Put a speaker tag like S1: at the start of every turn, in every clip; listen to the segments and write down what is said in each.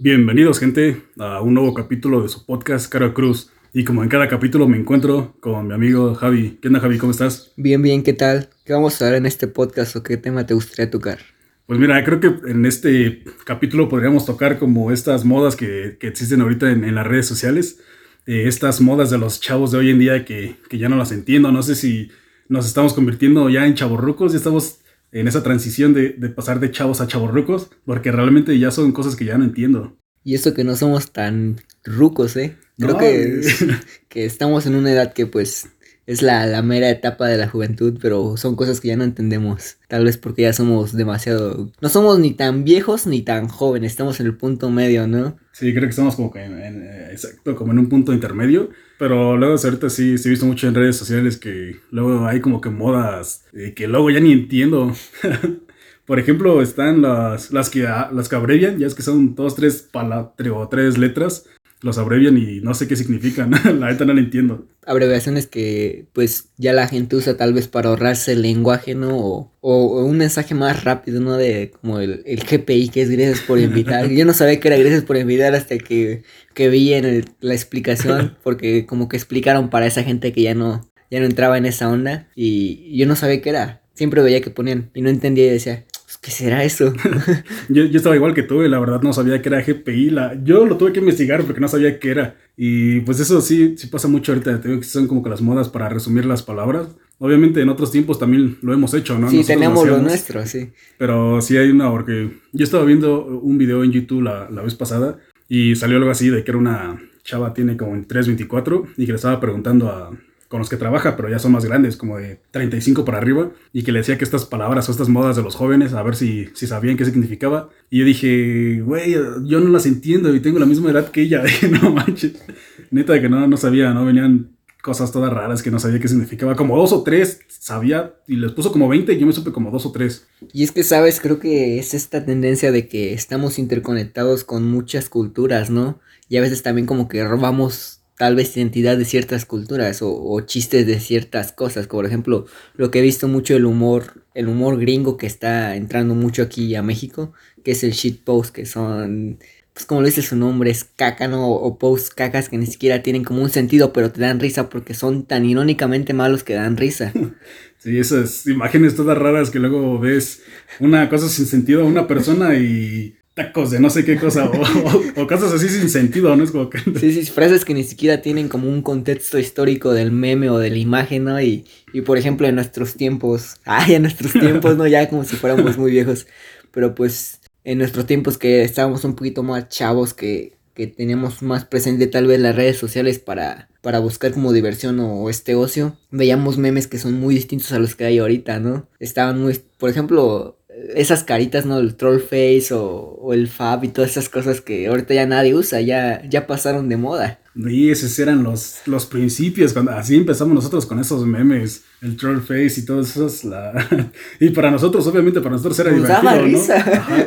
S1: Bienvenidos, gente, a un nuevo capítulo de su podcast Cara Cruz. Y como en cada capítulo me encuentro con mi amigo Javi. ¿Qué onda, Javi? ¿Cómo estás?
S2: Bien, bien, ¿qué tal? ¿Qué vamos a hablar en este podcast o qué tema te gustaría tocar?
S1: Pues mira, creo que en este capítulo podríamos tocar como estas modas que, que existen ahorita en, en, las redes sociales. Eh, estas modas de los chavos de hoy en día que, que, ya no las entiendo. No sé si nos estamos convirtiendo ya en chavorrucos, ya estamos en esa transición de, de pasar de chavos a chavorrucos, porque realmente ya son cosas que ya no entiendo.
S2: Y eso que no somos tan rucos, ¿eh? Creo no, que, que estamos en una edad que pues es la, la, mera etapa de la juventud, pero son cosas que ya no entendemos. Tal vez porque ya somos demasiado... No somos ni tan viejos ni tan jóvenes, estamos en el punto medio, ¿no?
S1: Sí, creo que estamos como que en, en, exacto, como en un punto intermedio. Pero luego ahorita sí, sí he visto mucho en redes sociales que luego hay como que modas eh, que luego ya ni entiendo. Por ejemplo, están las, las, que, las que abrevian, ya es que son dos, tres palabras o tres letras los abrevian y no sé qué significan. la neta no lo entiendo.
S2: Abreviaciones que pues ya la gente usa tal vez para ahorrarse el lenguaje, ¿no? O, o un mensaje más rápido, ¿no? De como el, el, GPI, que es gracias por invitar. Yo no sabía que era gracias por invitar hasta que, que vi en el, la explicación, porque como que explicaron para esa gente que ya no, ya no entraba en esa onda y yo no sabía qué era. Siempre veía que ponían y no entendía y decía, ¿Qué será eso?
S1: yo, yo, estaba igual que tú y la verdad no sabía que era GPI. La, yo lo tuve que investigar porque no sabía qué era. Y pues eso sí, sí pasa mucho ahorita. Te digo que son como que las modas para resumir las palabras. Obviamente en otros tiempos también lo hemos hecho, ¿no?
S2: Sí, Nosotros tenemos lo, nuestro, sí.
S1: Pero sí hay una, porque yo estaba viendo un video en YouTube la, la vez pasada y salió algo así de que era una chava, tiene como en 324 y que le estaba preguntando a, con los que trabaja, pero ya son más grandes, como de 35 para arriba, y que le decía que estas palabras o estas modas de los jóvenes, a ver si, si sabían qué significaba. Y yo dije, güey, yo no las entiendo y tengo la misma edad que ella. no manches. Neta que no, no sabía, ¿no? Venían cosas todas raras que no sabía qué significaba. Como dos o tres sabía y les puso como 20 y yo me supe como dos o tres.
S2: Y es que, sabes, creo que es esta tendencia de que estamos interconectados con muchas culturas, ¿no? Y a veces también como que robamos tal vez identidad de ciertas culturas o, chistes de ciertas cosas, por ejemplo lo que he visto mucho el humor, el humor gringo que está entrando mucho aquí a México, que es el shit post, que son, pues como lo dice su nombre, es caca, ¿no? O post cacas que ni siquiera tienen como un sentido, pero te dan risa porque son tan irónicamente malos que dan risa.
S1: Sí, esas imágenes todas raras que luego ves una cosa sin sentido a una persona y tacos de no sé qué cosa, o, o, cosas así sin sentido, ¿no? Es como que...
S2: Sí, sí, frases que ni siquiera tienen como un contexto histórico del meme o de la imagen, ¿no? Y, y por ejemplo, en nuestros tiempos, ay, en nuestros tiempos, ¿no? Ya como si fuéramos muy viejos, pero pues en nuestros tiempos que estábamos un poquito más chavos, que, que teníamos más presente tal vez las redes sociales para, para buscar como diversión o este ocio, veíamos memes que son muy distintos a los que hay ahorita, ¿no? Estaban muy, por ejemplo, esas caritas, ¿no? El troll face o, o, el fab y todas esas cosas que ahorita ya nadie usa, ya, ya pasaron de moda.
S1: Y esos eran los, los principios, cuando así empezamos nosotros con esos memes, el troll face y todo eso. La... y para nosotros, obviamente, para nosotros era
S2: Nos
S1: divertido,
S2: daba
S1: ¿no?
S2: risa.
S1: Ajá.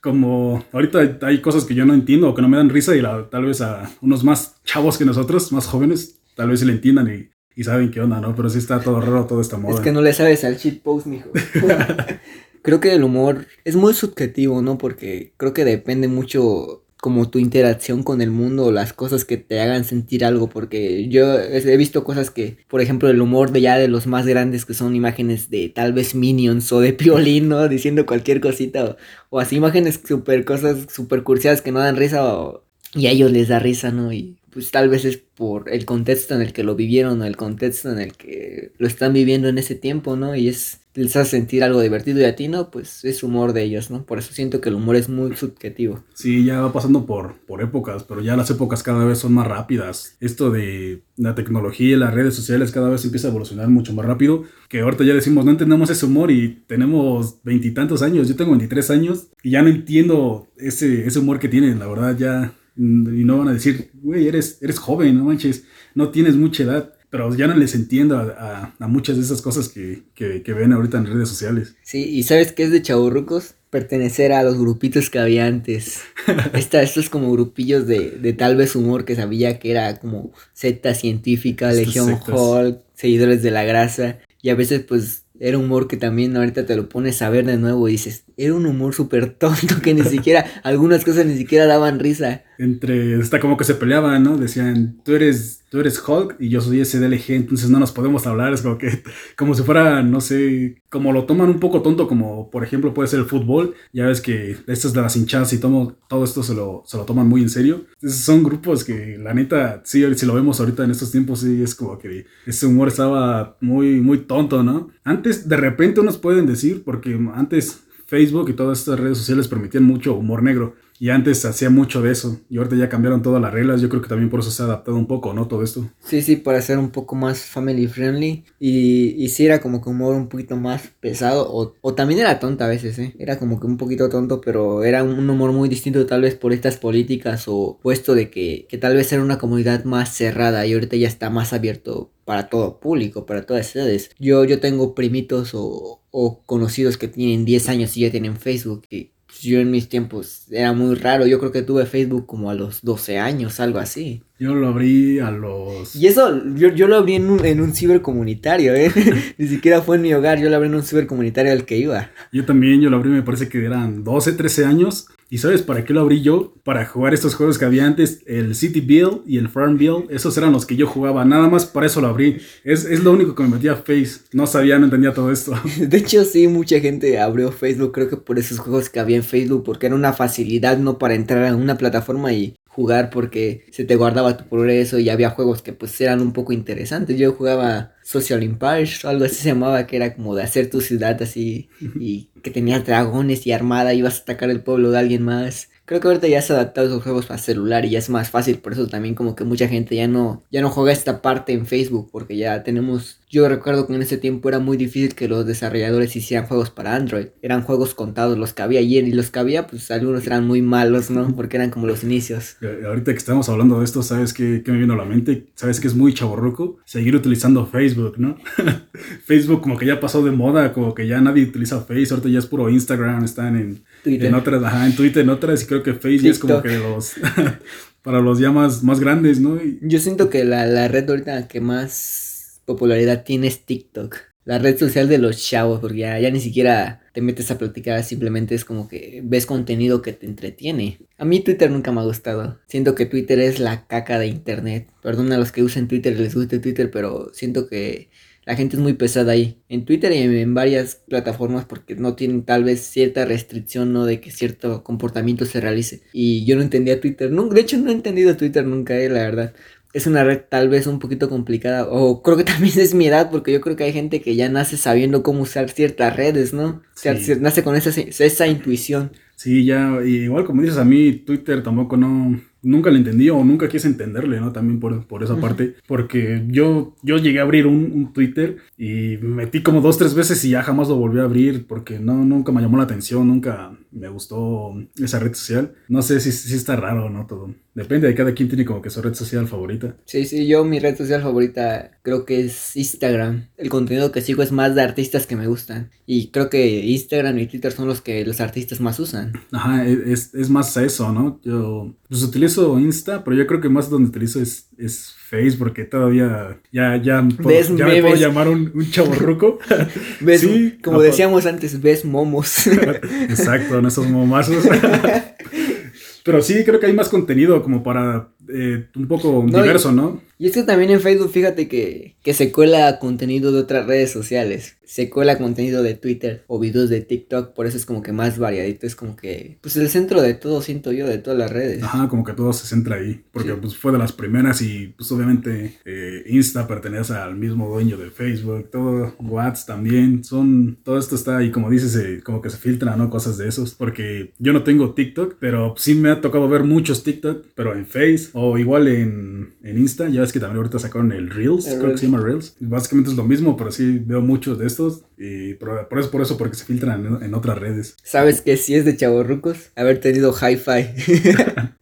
S1: Como ahorita hay, cosas que yo no entiendo o que no me dan risa y la, tal vez a unos más chavos que nosotros, más jóvenes, tal vez se le entiendan y, y saben qué onda, ¿no? Pero sí está todo raro toda esta moda.
S2: Es que no le sabes al shit post, mijo. creo que el humor es muy subjetivo, ¿no? Porque creo que depende mucho como tu interacción con el mundo, las cosas que te hagan sentir algo, porque yo he visto cosas que, por ejemplo, el humor de ya de los más grandes que son imágenes de tal vez Minions o de Piolín, ¿no? Diciendo cualquier cosita, o, o así imágenes super cosas super cursiadas que no dan risa o, y a ellos les da risa, ¿no? Y pues tal vez es por el contexto en el que lo vivieron o el contexto en el que lo están viviendo en ese tiempo, ¿no? Y es les hace sentir algo divertido y a ti no, pues es humor de ellos, ¿no? Por eso siento que el humor es muy subjetivo.
S1: Sí, ya va pasando por, por épocas, pero ya las épocas cada vez son más rápidas. Esto de la tecnología y las redes sociales cada vez empieza a evolucionar mucho más rápido, que ahorita ya decimos, no entendemos ese humor y tenemos veintitantos años, yo tengo 23 años y ya no entiendo ese, ese humor que tienen, la verdad ya... Y no van a decir, güey, eres, eres joven, no manches, no tienes mucha edad pero ya no les entiendo a, a, a muchas de esas cosas que, que, que, ven ahorita en redes sociales.
S2: Sí, y ¿sabes qué es de chaburrucos? Pertenecer a los grupitos que había antes. Esta, estos como grupillos de, de tal vez humor que sabía que era como secta científica, Legión Hulk, seguidores de la grasa. Y a veces pues era humor que también ahorita te lo pones a ver de nuevo y dices, era un humor súper tonto que ni siquiera, algunas cosas ni siquiera daban risa.
S1: Entre, está como que se peleaban, ¿no? Decían, tú eres, tú eres Hulk y yo soy SDLG, entonces no nos podemos hablar, es como que, como si fuera, no sé, como lo toman un poco tonto, como por ejemplo puede ser el fútbol, ya ves que estas de las hinchadas y todo, todo esto se lo, se lo toman muy en serio. Entonces son grupos que la neta, sí, si lo vemos ahorita en estos tiempos, sí, es como que ese humor estaba muy, muy tonto, ¿no? Antes, de repente unos pueden decir, porque antes Facebook y todas estas redes sociales permitían mucho humor negro. Y antes hacía mucho de eso. Y ahorita ya cambiaron todas las reglas. Yo creo que también por eso se ha adaptado un poco, ¿no? Todo esto.
S2: Sí, sí, para ser un poco más family friendly. Y, y sí era como que humor un poquito más pesado. O, o también era tonto a veces, ¿eh? Era como que un poquito tonto, pero era un humor muy distinto tal vez por estas políticas o puesto de que, que tal vez era una comunidad más cerrada y ahorita ya está más abierto para todo público, para todas edades. Yo, yo tengo primitos o, o conocidos que tienen 10 años y ya tienen Facebook. Y yo en mis tiempos era muy raro. Yo creo que tuve Facebook como a los 12 años, algo así.
S1: Yo lo abrí a los...
S2: Y eso, yo, yo lo abrí en un, en un cibercomunitario, ¿eh? Ni siquiera fue en mi hogar, yo lo abrí en un cibercomunitario al que iba.
S1: Yo también, yo lo abrí, me parece que eran 12, 13 años. ¿Y sabes para qué lo abrí yo? Para jugar estos juegos que había antes, el City Build y el Farm Build. Esos eran los que yo jugaba. Nada más para eso lo abrí. Es, es lo único que me metía a Face. No sabía, no entendía todo esto.
S2: De hecho, sí, mucha gente abrió Facebook. Creo que por esos juegos que había en Facebook. Porque era una facilidad, ¿no? Para entrar a una plataforma y jugar porque se te guardaba tu progreso y había juegos que pues eran un poco interesantes. Yo jugaba Social Empires, algo así se llamaba, que era como de hacer tu ciudad así y que tenías dragones y armada, ibas a atacar el pueblo de alguien más. Creo que ahorita ya se ha adaptado esos juegos para celular y ya es más fácil, por eso también como que mucha gente ya no, ya no juega esta parte en Facebook, porque ya tenemos, yo recuerdo que en ese tiempo era muy difícil que los desarrolladores hicieran juegos para Android, eran juegos contados los que había ayer y los que había, pues algunos eran muy malos, ¿no? Porque eran como los inicios.
S1: Ahorita que estamos hablando de esto, ¿sabes qué, qué me vino a la mente? ¿Sabes que es muy chaborroco? Seguir utilizando Facebook, ¿no? Facebook como que ya pasó de moda, como que ya nadie utiliza Facebook, ahorita ya es puro Instagram, están en Twitter. En otras, ajá, en Twitter, en otras, y creo que Facebook es como que los. para los ya más, grandes, ¿no?
S2: Yo siento que la, la red ahorita que más popularidad tiene es TikTok. La red social de los chavos, porque ya, ni siquiera te metes a platicar, simplemente es como que ves contenido que te entretiene. A mí Twitter nunca me ha gustado. Siento que Twitter es la caca de internet. Perdón a los que usen Twitter les guste Twitter, pero siento que la gente es muy pesada ahí. En Twitter y en, varias plataformas porque no tienen tal vez cierta restricción, ¿no? De que cierto comportamiento se realice. Y yo no entendía Twitter. Nunca, de hecho, no he entendido Twitter nunca, eh, la verdad. Es una red tal vez un poquito complicada. O creo que también es mi edad porque yo creo que hay gente que ya nace sabiendo cómo usar ciertas redes, ¿no? O sea, nace con esa, esa intuición.
S1: Sí, ya, igual como dices, a mí Twitter tampoco no nunca le entendí o nunca quise entenderle, ¿no? También por, por esa parte. Porque yo, yo llegué a abrir un, un, Twitter y me metí como dos, tres veces y ya jamás lo volví a abrir porque no, nunca me llamó la atención, nunca me gustó esa red social. No sé si, si está raro o no todo. Depende de cada quien tiene como que su red social favorita.
S2: Sí, sí, yo mi red social favorita creo que es Instagram. El contenido que sigo es más de artistas que me gustan. Y creo que Instagram y Twitter son los que los artistas más usan.
S1: Ajá, e, es, es más eso, ¿no? Yo pues utilizo Insta, pero yo creo que más donde utilizo es, es Face porque todavía ya, ya, puedo, ya me puedo llamar un, un chaborruco.
S2: ¿Ves? Sí, como decíamos antes, ves momos.
S1: Exacto, en esos momazos. Pero sí, creo que hay más contenido como para eh, un poco diverso, ¿no?
S2: Y es que también en Facebook, fíjate que, que se cuela contenido de otras redes sociales. Se cuela contenido de Twitter o videos de TikTok. Por eso es como que más variadito. Es como que, pues el centro de todo, siento yo, de todas las redes.
S1: Ajá, como que todo se centra ahí. Porque pues fue de las primeras y pues obviamente eh, Insta pertenece al mismo dueño de Facebook. Todo, WhatsApp también. Son, todo esto está ahí, como dices, eh, como que se filtra, ¿no? Cosas de esos. Porque yo no tengo TikTok, pero sí me ha tocado ver muchos TikTok, pero en Face o igual en, en Insta. Ya ves que también ahorita sacaron el Reels, creo que se llama Reels. Básicamente es lo mismo, pero sí veo muchos de estos. Y por, eso, por eso, porque se filtran en, otras redes.
S2: ¿Sabes que si es de chavorrucos? Haber tenido Hi-Fi.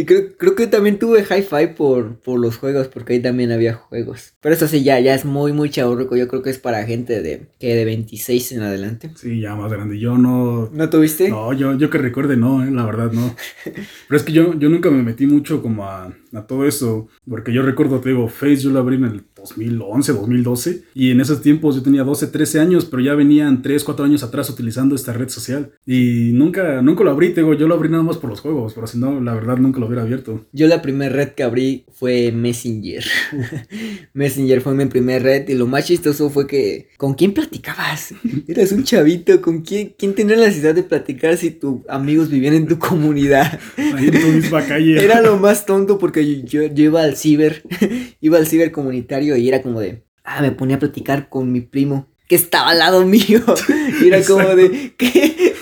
S2: y creo, creo que también tuve Hi-Fi por, por los juegos, porque ahí también había juegos. Pero eso sí, ya, ya es muy, muy chavorruco. Yo creo que es para gente de, que de 26 en adelante.
S1: Sí, ya más grande. Yo no...
S2: ¿No tuviste?
S1: No, yo, yo que recuerde no, eh, la verdad no. Pero es que yo, yo nunca me metí mucho como a, a todo eso. Porque yo recuerdo, te digo, Face yo lo abrí en el 2011, 2012. Y en esos tiempos yo tenía 12, 13 años, pero ya venían 3, 4 años atrás utilizando esta red social. Y nunca, nunca lo abrí, te digo, yo lo abrí nada más por los juegos, pero si no, la verdad nunca lo hubiera abierto.
S2: Yo la primera red que abrí fue Messenger. Messenger fue mi primer red y lo más chistoso fue que ¿con quién platicabas? Eras un chavito, ¿con quién, quién tenía la necesidad de platicar si tus amigos vivían en tu comunidad?
S1: Ahí en tu misma calle.
S2: Era lo más tonto porque yo, yo iba al ciber, iba al ciber comunitario y era como de, ah, me ponía a platicar con mi primo que estaba al lado mío. Y era como de, ¿qué?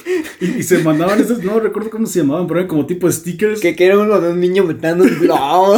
S1: Y, se mandaban esos, no recuerdo cómo se llamaban, pero eran como tipo stickers.
S2: Que, que era uno de un niño metiendo un globo.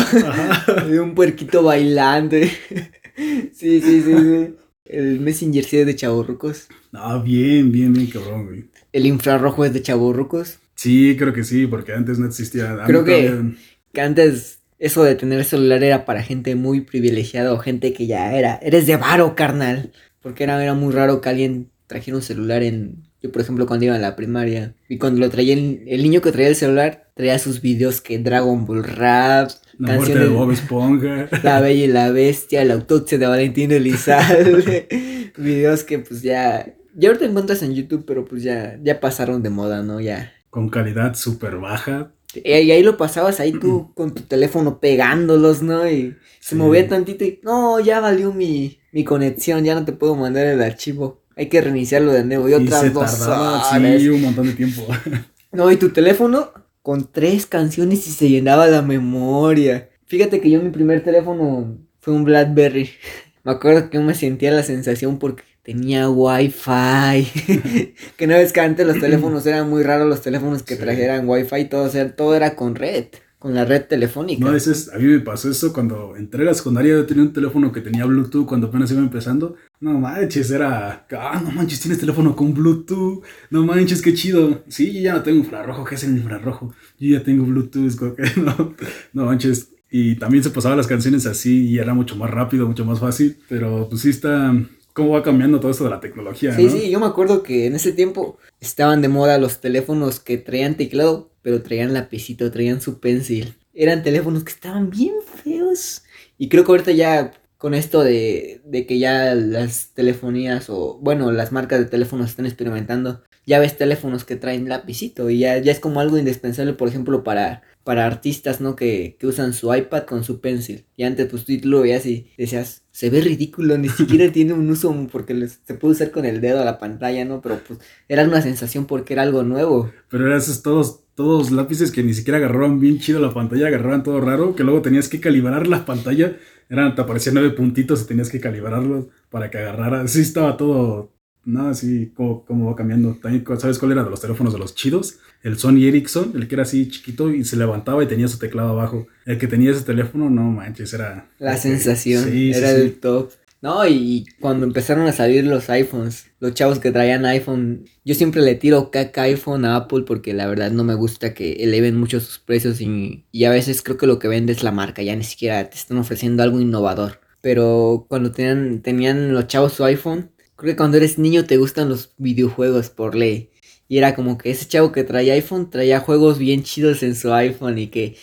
S2: de un puerquito bailando. sí, sí, sí, sí. El Messenger sí es de chaburrucos.
S1: Ah, bien, bien, bien cabrón, güey.
S2: El infrarrojo es de chaburrucos.
S1: Sí, creo que sí, porque antes no existía.
S2: Creo que, que antes eso de tener celular era para gente muy privilegiada o gente que ya era, eres de varo, carnal. Porque era, era muy raro que alguien trajera un celular en... Yo, por ejemplo, cuando iba a la primaria, y cuando lo traía, el, el niño que traía el celular, traía sus videos que Dragon Ball Rap,
S1: la muerte de Bob Esponja.
S2: La Bella y la Bestia, la autopsia de Valentín Elizalde. videos que pues ya... Ya ahorita encuentras en YouTube, pero pues ya, ya pasaron de moda, ¿no? Ya.
S1: Con calidad súper baja.
S2: Y ahí lo pasabas ahí tú con tu teléfono pegándolos, ¿no? Y se movía tantito y no, ya valió mi, mi conexión, ya no te puedo mandar el archivo. Hay que reiniciarlo de nuevo. Y, otras dos
S1: Sí, un montón de tiempo.
S2: no, y tu teléfono con tres canciones y se llenaba la memoria. Fíjate que yo mi primer teléfono fue un Blackberry. Me acuerdo que me sentía la sensación porque tenía wifi. que no ves que antes los teléfonos eran muy raros los teléfonos que trajeran wifi, todo, o todo era con red con la red telefónica.
S1: No, ese es, a mí me pasó eso cuando entré a la secundaria, yo tenía un teléfono que tenía Bluetooth cuando apenas iba empezando. No manches, era, ah, no manches, tienes teléfono con Bluetooth, no manches, qué chido. Sí, yo ya no tengo infrarrojo, ¿qué es el infrarrojo? Yo ya tengo Bluetooth, no, no manches. Y también se pasaban las canciones así y era mucho más rápido, mucho más fácil, pero pues sí está, cómo va cambiando todo esto de la tecnología.
S2: Sí, sí, yo me acuerdo que en ese tiempo estaban de moda los teléfonos que traían teclado, pero traían lapicito, traían su pencil. Eran teléfonos que estaban bien feos. Y creo que ahorita ya con esto de, de que ya las telefonías o, bueno, las marcas de teléfonos están experimentando, ya ves teléfonos que traen lapicito y ya, ya es como algo indispensable, por ejemplo, para para artistas, ¿no? Que, que, usan su iPad con su pencil. Y antes, pues tú lo veías y decías, se ve ridículo, ni siquiera tiene un uso porque se puede usar con el dedo a la pantalla, ¿no? Pero pues era una sensación porque era algo nuevo.
S1: Pero eran esos todos, todos lápices que ni siquiera agarraban bien chido la pantalla, agarraban todo raro, que luego tenías que calibrar la pantalla. Eran, te aparecían nueve puntitos y tenías que calibrarlos para que agarrara. Sí, estaba todo, nada, así como, va cambiando. También, ¿sabes cuál era de los teléfonos de los chidos? El Sony Ericsson, el que era así chiquito y se levantaba y tenía su teclado abajo. El que tenía ese teléfono, no manches, era...
S2: La sensación, era el top. No, y cuando empezaron a salir los iPhones, los chavos que traían iPhone, yo siempre le tiro caca iPhone a Apple porque la verdad no me gusta que eleven mucho sus precios y, y a veces creo que lo que vende es la marca, ya ni siquiera te están ofreciendo algo innovador. Pero cuando tenían, tenían los chavos su iPhone, Creo que cuando eres niño te gustan los videojuegos por ley. Y era como que ese chavo que traía iPhone traía juegos bien chidos en su iPhone y que,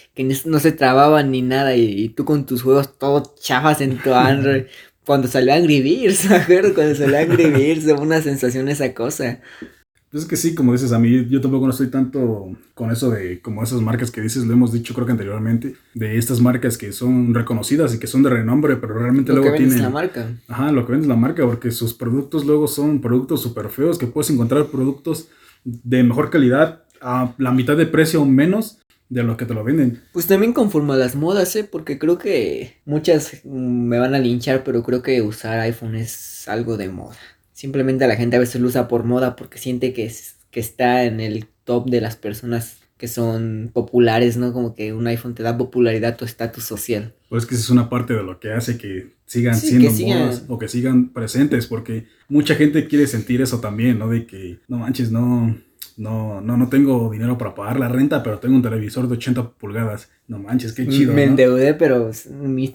S2: no se trababan ni nada. Y, tú con tus juegos todo chafas en tu Android. cuando salió Angry Birds, acuerdo? Cuando salió Angry Birds, fue una sensación esa cosa.
S1: Pues es que sí, como dices, a mí yo tampoco no estoy tanto con eso de como esas marcas que dices, lo hemos dicho creo que anteriormente, de estas marcas que son reconocidas y que son de renombre, pero realmente
S2: lo
S1: luego
S2: que tienen... la marca.
S1: Ajá, lo que vende es la marca, porque sus productos luego son productos súper feos, que puedes encontrar productos de mejor calidad a la mitad de precio o menos de lo que te lo venden.
S2: Pues también conforme a las modas, ¿eh? Porque creo que muchas me van a linchar, pero creo que usar iPhone es algo de moda. Simplemente la gente a veces lo usa por moda porque siente que, que está en el top de las personas que son populares, ¿no? Como que un iPhone te da popularidad, tu estatus social.
S1: Pues que esa es una parte de lo que hace que sigan siendo modas o que sigan presentes, porque mucha gente quiere sentir eso también, ¿no? De que, no manches, no, no, no, no tengo dinero para pagar la renta, pero tengo un televisor de 80 pulgadas. No manches, qué chido.
S2: Me endeudé, pero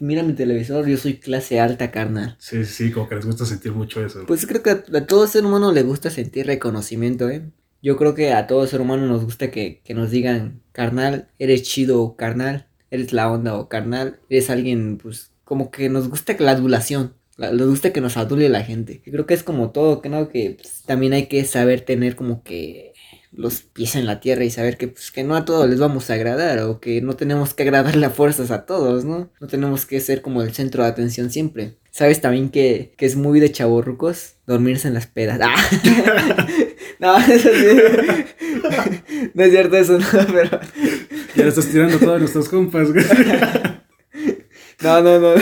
S2: mira mi televisor, yo soy clase alta, carnal.
S1: Sí, sí, como que les gusta sentir mucho eso.
S2: Pues creo que a, todo ser humano le gusta sentir reconocimiento, ¿eh? Yo creo que a todo ser humano nos gusta que, que nos digan, carnal, eres chido, carnal, eres la onda o carnal, eres alguien, pues, como que nos gusta la adulación. Nos gusta que nos adule la gente. creo que es como todo, que no, que pues, también hay que saber tener como que los pies en la tierra y saber que, pues, que no a todos les vamos a agradar o que no tenemos que agradarle a fuerzas a todos, ¿no? No tenemos que ser como el centro de atención siempre. ¿Sabes también que, que es muy de chaborrucos? Dormirse en las pedas. ¡Ah! no, eso sí. no es cierto eso, no, pero...
S1: Ya estás tirando todos nuestros compas,
S2: No, no, no.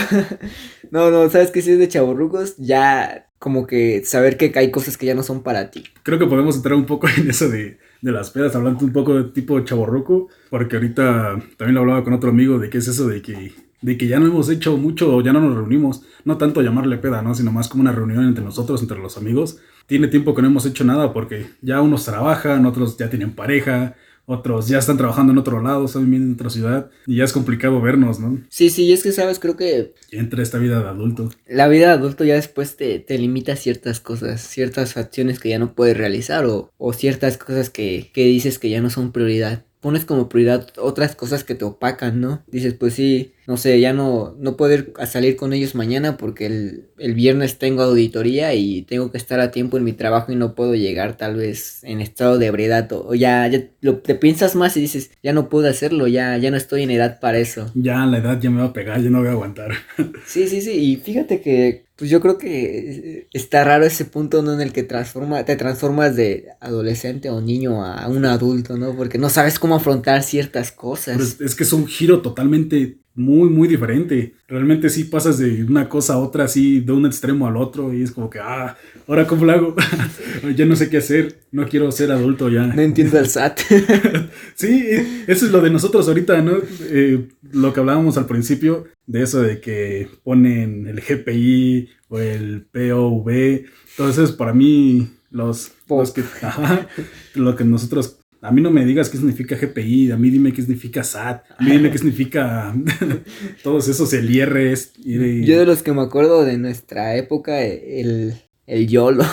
S2: No, no, sabes que si es de chaborrucos, ya como que saber que hay cosas que ya no son para ti.
S1: Creo que podemos entrar un poco en eso de, de las pedas, hablando un poco de tipo chaborruco, porque ahorita también lo hablaba con otro amigo de qué es eso de que, de que ya no hemos hecho mucho, ya no nos reunimos, no tanto llamarle peda, ¿no? Sino más como una reunión entre nosotros, entre los amigos. Tiene tiempo que no hemos hecho nada porque ya unos trabajan, otros ya tienen pareja, otros ya están trabajando en otro lado, están viviendo en otra ciudad y ya es complicado vernos, ¿no?
S2: Sí, sí, es que sabes, creo que...
S1: Entra esta vida de adulto.
S2: La vida de adulto ya después te, te limita ciertas cosas, ciertas acciones que ya no puedes realizar o, o ciertas cosas que, que dices que ya no son prioridad pones como prioridad otras cosas que te opacan, ¿no? Dices, pues sí, no sé, ya no, no puedo ir a salir con ellos mañana porque el, el, viernes tengo auditoría y tengo que estar a tiempo en mi trabajo y no puedo llegar tal vez en estado de ebriedad o, ya, ya lo, te piensas más y dices, ya no puedo hacerlo, ya, ya no estoy en edad para eso.
S1: Ya la edad ya me va a pegar, ya no voy a aguantar.
S2: sí, sí, sí, y fíjate que pues yo creo que está raro ese punto ¿no? en el que transforma, te transformas de adolescente o niño a un adulto, ¿no? Porque no sabes cómo afrontar ciertas cosas.
S1: es que es un giro totalmente muy, muy diferente. Realmente sí pasas de una cosa a otra, así de un extremo al otro, y es como que, ah, ahora cómo lo hago, ya no sé qué hacer, no quiero ser adulto ya.
S2: No entiendo el SAT.
S1: sí, eso es lo de nosotros ahorita, ¿no? Eh, lo que hablábamos al principio, de eso de que ponen el GPI o el POV, entonces para mí los, los que, lo que nosotros a mí no me digas qué significa GPI, a mí dime qué significa SAT, a mí dime qué significa todos esos el IRS.
S2: Yo de los que me acuerdo de nuestra época, el, el YOLO,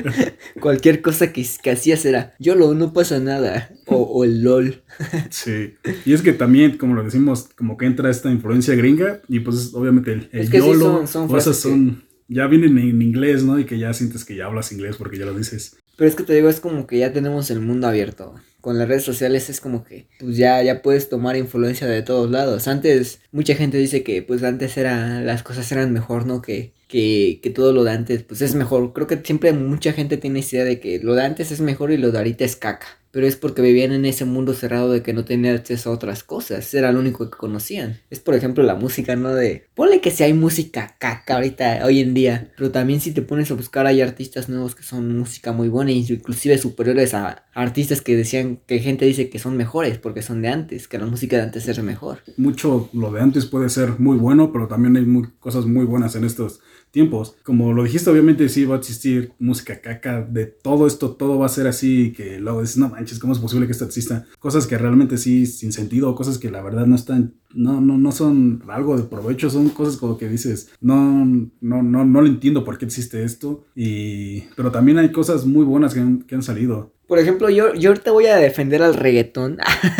S2: cualquier cosa que, que hacías era YOLO, no pasa nada, o, el LOL.
S1: sí, y es que también, como lo decimos, como que entra esta influencia gringa, y pues obviamente el, el YOLO, cosas son, ya vienen en inglés, ¿no? Y que ya sientes que ya hablas inglés porque ya lo dices.
S2: Pero es que te digo, es como que ya tenemos el mundo abierto. Con las redes sociales es como que pues ya, ya puedes tomar influencia de todos lados. Antes, mucha gente dice que pues antes era, las cosas eran mejor, ¿no? Que, que, todo lo de antes pues es mejor. Creo que siempre mucha gente tiene esa idea de que lo de antes es mejor y lo de ahorita es caca pero es porque vivían en ese mundo cerrado de que no tenían acceso a otras cosas, era lo único que conocían. Es por ejemplo la música, ¿no? De, ponle que si hay música caca ahorita, hoy en día, pero también si te pones a buscar hay artistas nuevos que son música muy buena, inclusive superiores a artistas que decían, que gente dice que son mejores porque son de antes, que la música de antes es mejor.
S1: Mucho lo de antes puede ser muy bueno, pero también hay cosas muy buenas en estos tiempos. Como lo dijiste, obviamente sí va a existir música caca, de todo esto, todo va a ser así, que luego dices, no manches, ¿cómo es posible que esto exista? Cosas que realmente sí, sin sentido, cosas que la verdad no están, no, no, no son algo de provecho, son cosas como que dices, no, no, no, no le entiendo por qué existe esto, y, pero también hay cosas muy buenas que han, que han salido.
S2: Por ejemplo, yo, yo ahorita voy a defender al reggaetón.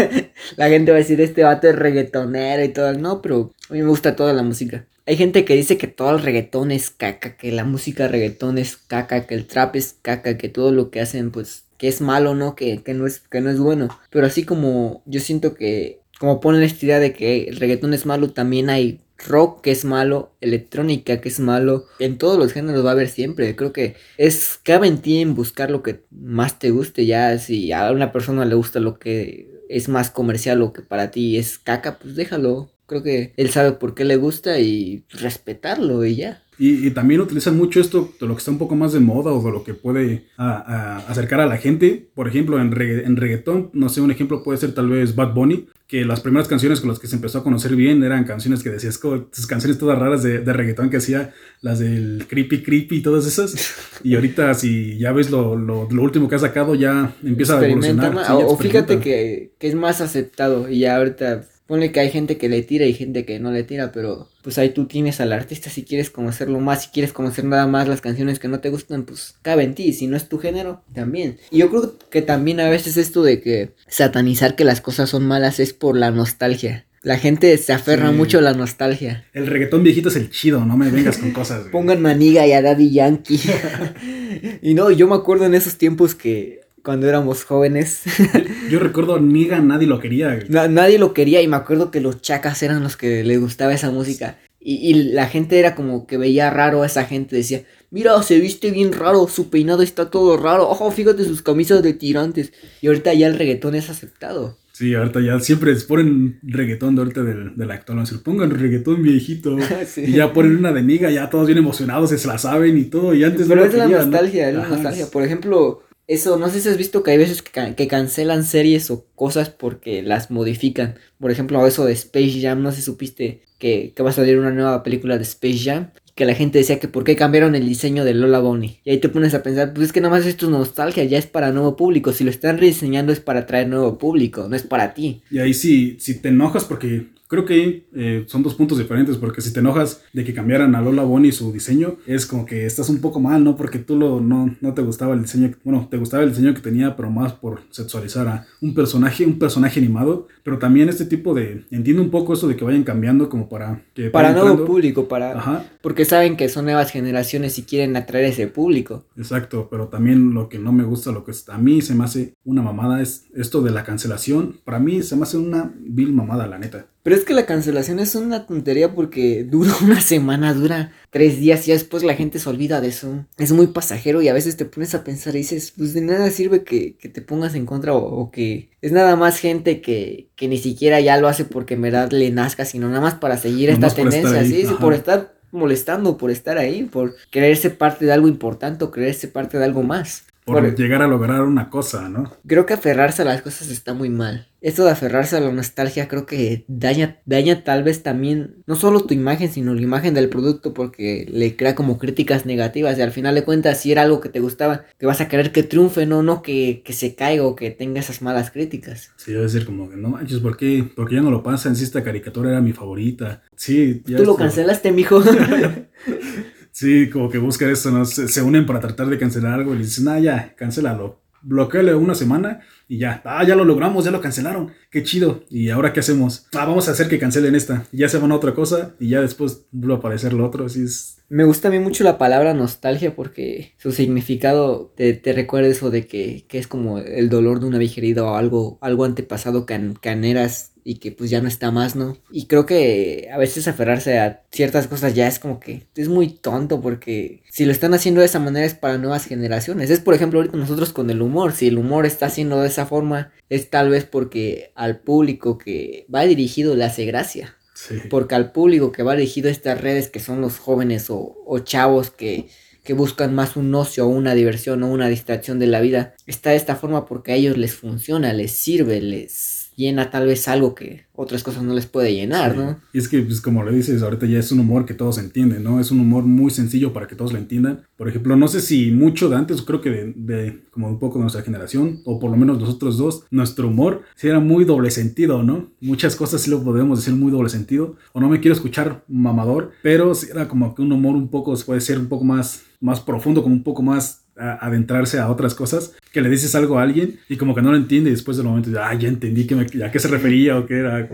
S2: la gente va a decir, este vato es reggaetonero y todo. No, pero a mí me gusta toda la música. Hay gente que dice que todo el reggaetón es caca, que la música reggaetón es caca, que el trap es caca, que todo lo que hacen pues que es malo, ¿no? Que, que, no, es, que no es bueno. Pero así como yo siento que, como ponen esta idea de que el reggaetón es malo, también hay rock que es malo, electrónica que es malo, en todos los géneros va a haber siempre. Creo que es cabe en ti en buscar lo que más te guste. Ya si a una persona le gusta lo que es más comercial o que para ti es caca, pues déjalo. Creo que él sabe por qué le gusta y respetarlo y ya.
S1: Y, también utilizan mucho esto de lo que está un poco más de moda o de lo que puede acercar a la gente. Por ejemplo, en, en reggaetón, no sé, un ejemplo puede ser tal vez Bad Bunny, que las primeras canciones con las que se empezó a conocer bien eran canciones que decías, esas canciones todas raras de, de, reggaetón que hacía, las del creepy creepy y todas esas. Y ahorita si ya ves lo, lo, lo último que ha sacado, ya empieza a evolucionar.
S2: o fíjate que, que es más aceptado y ya ahorita Ponle que hay gente que le tira y gente que no le tira, pero pues ahí tú tienes al artista si quieres conocerlo más, si quieres conocer nada más las canciones que no te gustan, pues cabe en ti, si no es tu género, también. Y yo creo que también a veces esto de que satanizar que las cosas son malas es por la nostalgia. La gente se aferra
S1: Sí.
S2: mucho a la nostalgia.
S1: El reggaetón viejito es el chido, no me vengas con cosas. güey.
S2: Pongan Maniga y a Daddy Yankee. y no, yo me acuerdo en esos tiempos que cuando éramos jóvenes,
S1: Yo recuerdo Niga, nadie lo quería.
S2: na- nadie lo quería y me acuerdo que los chacas eran los que les gustaba esa música. Y, y la gente era como que veía raro a esa gente, decía, mira, se viste bien raro, su peinado está todo raro, ojo, fíjate sus camisas de tirantes. Y ahorita ya el reggaetón es aceptado.
S1: Sí, ahorita ya siempre ponen reggaetón de ahorita del, del actual. decir, pongan reggaetón viejito.
S2: Sí.
S1: Y ya ponen una de Niga, ya todos bien emocionados, se la saben y todo. Y antes
S2: Pero
S1: no
S2: es la
S1: querían, ¿no?
S2: nostalgia, es la nostalgia. Por ejemplo, eso, no sé si has visto que hay veces que, ca- que cancelan series o cosas porque las modifican. Por ejemplo, eso de Space Jam, no sé si supiste que, va a salir una nueva película de Space Jam. Que la gente decía que por qué cambiaron el diseño de Lola Bunny. Y ahí te pones a pensar, pues es que nada más esto es nostalgia, ya es para nuevo público. Si lo están rediseñando es para atraer nuevo público, no es para ti.
S1: Y ahí sí, si te enojas porque creo que eh, son dos puntos diferentes, porque si te enojas de que cambiaran a Lola Bonnie su diseño, es como que estás un poco mal, ¿no? Porque tú lo, no, no te gustaba el diseño, bueno, te gustaba el diseño que tenía, pero más por sexualizar a un personaje, un personaje animado, pero también este tipo de, entiendo un poco eso de que vayan cambiando como para que
S2: Para nuevo
S1: entrando.
S2: público, para...
S1: Ajá,
S2: Porque saben que son nuevas generaciones y quieren atraer ese público.
S1: exacto, pero también lo que no me gusta, lo que a mí se me hace una mamada es esto de la cancelación, para mí se me hace una vil mamada, la neta.
S2: Pero es que la cancelación es una tontería porque dura una semana, dura tres días y ya después la gente se olvida de eso. Es muy pasajero y a veces te pones a pensar y dices, pues de nada sirve que, que te pongas en contra o, o que es nada más gente que, que ni siquiera ya lo hace porque en verdad le nazca, sino nada más para seguir esta tendencia,
S1: ahí,
S2: sí, sí,
S1: ajá.
S2: por estar molestando, por estar ahí, por creerse parte de algo importante o creerse parte de algo más.
S1: Por llegar a lograr una cosa, ¿no?
S2: Creo que aferrarse a las cosas está muy mal. Esto de aferrarse a la nostalgia creo que daña, daña tal vez también no solo tu imagen, sino la imagen del producto porque le crea como críticas negativas y al final de cuentas si era algo que te gustaba, que vas a querer que triunfe, no, no que, que se caiga o que tenga esas malas críticas.
S1: Sí, debe ser como que no manches, ¿por qué? Porque ya no lo pasan, si esta caricatura era mi favorita. Sí, ya
S2: Tú lo cancelaste, mijo.
S1: Sí, como que buscan eso, ¿no? Se, se unen para tratar de cancelar algo y le dicen, ah, ya, cancélalo. Bloqueale una semana y ya. Ah, ya lo logramos, ya lo cancelaron. Qué chido. ¿Y ahora qué hacemos? Ah, vamos a hacer que cancelen esta. Ya se van a otra cosa y ya después vuelve a aparecer lo otro. Así es.
S2: Me gusta a mí mucho la palabra nostalgia porque su significado te, te recuerda eso de que, que es como el dolor de una vieja herida o algo, algo antepasado que, an- que anhelas y que pues ya no está más, ¿no? Y creo que a veces aferrarse a ciertas cosas ya es como que es muy tonto porque si lo están haciendo de esa manera es para nuevas generaciones. Es por ejemplo ahorita nosotros con el humor, si el humor está haciendo de esa forma es tal vez porque al público que va dirigido le hace gracia.
S1: Sí.
S2: Porque al público que va dirigido a estas redes, que son los jóvenes o, o chavos que, que buscan más un ocio o una diversión o una distracción de la vida, está de esta forma porque a ellos les funciona, les sirve, les llena tal vez algo que otras cosas no les puede llenar. ¿no?
S1: Y es que, pues como le dices, ahorita ya es un humor que todos entienden, ¿no? Es un humor muy sencillo para que todos lo entiendan. Por ejemplo, no sé si mucho de antes, creo que de, de como un poco de nuestra generación, o por lo menos nosotros dos, nuestro humor sí era muy doble sentido, ¿no? Muchas cosas sí lo podemos decir muy doble sentido. O no me quiero escuchar mamador, pero sí era como que un humor un poco, puede ser un poco más, más profundo, como un poco más a- adentrarse a otras cosas, que le dices algo a alguien y como que no lo entiende y después del momento, ah, ya entendí que me- a qué se refería o qué era.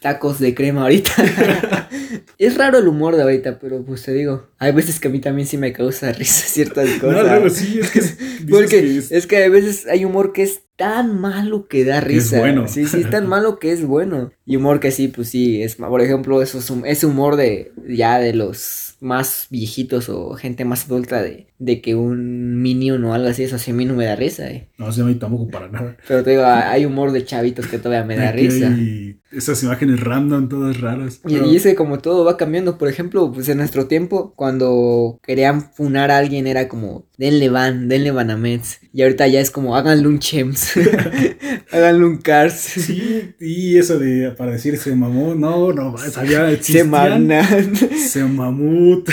S2: Tacos de crema ahorita. es raro el humor de ahorita, pero pues te digo, hay veces que a mí también sí me causa risa ciertas
S1: No,
S2: cosas.
S1: luego sí, es que es-
S2: Porque
S1: que es-
S2: es... que a veces hay humor que es tan malo que da
S1: Que es
S2: risa.
S1: bueno.
S2: Sí, sí, es tan malo que es bueno. Y humor que sí, pues sí, es por ejemplo, eso es ese humor de ya de los más viejitos o gente más adulta de, de que un minion o algo así, eso sí a mí no me da risa, eh.
S1: No, sí, a mí tampoco para nada.
S2: Pero te digo, hay humor de chavitos que todavía me da
S1: Aquí
S2: risa.
S1: hay esas imágenes random, todas raras.
S2: Y, y es que como todo va cambiando, por ejemplo, pues en nuestro tiempo, cuando querían funar a alguien era como, denle van, denle Banamets. Y ahorita ya es como, háganle un Chems, háganle un Cars,
S1: Sí, y eso de para decir se mamó, no, no, sabía,
S2: se
S1: existían,
S2: manan,
S1: se mamut.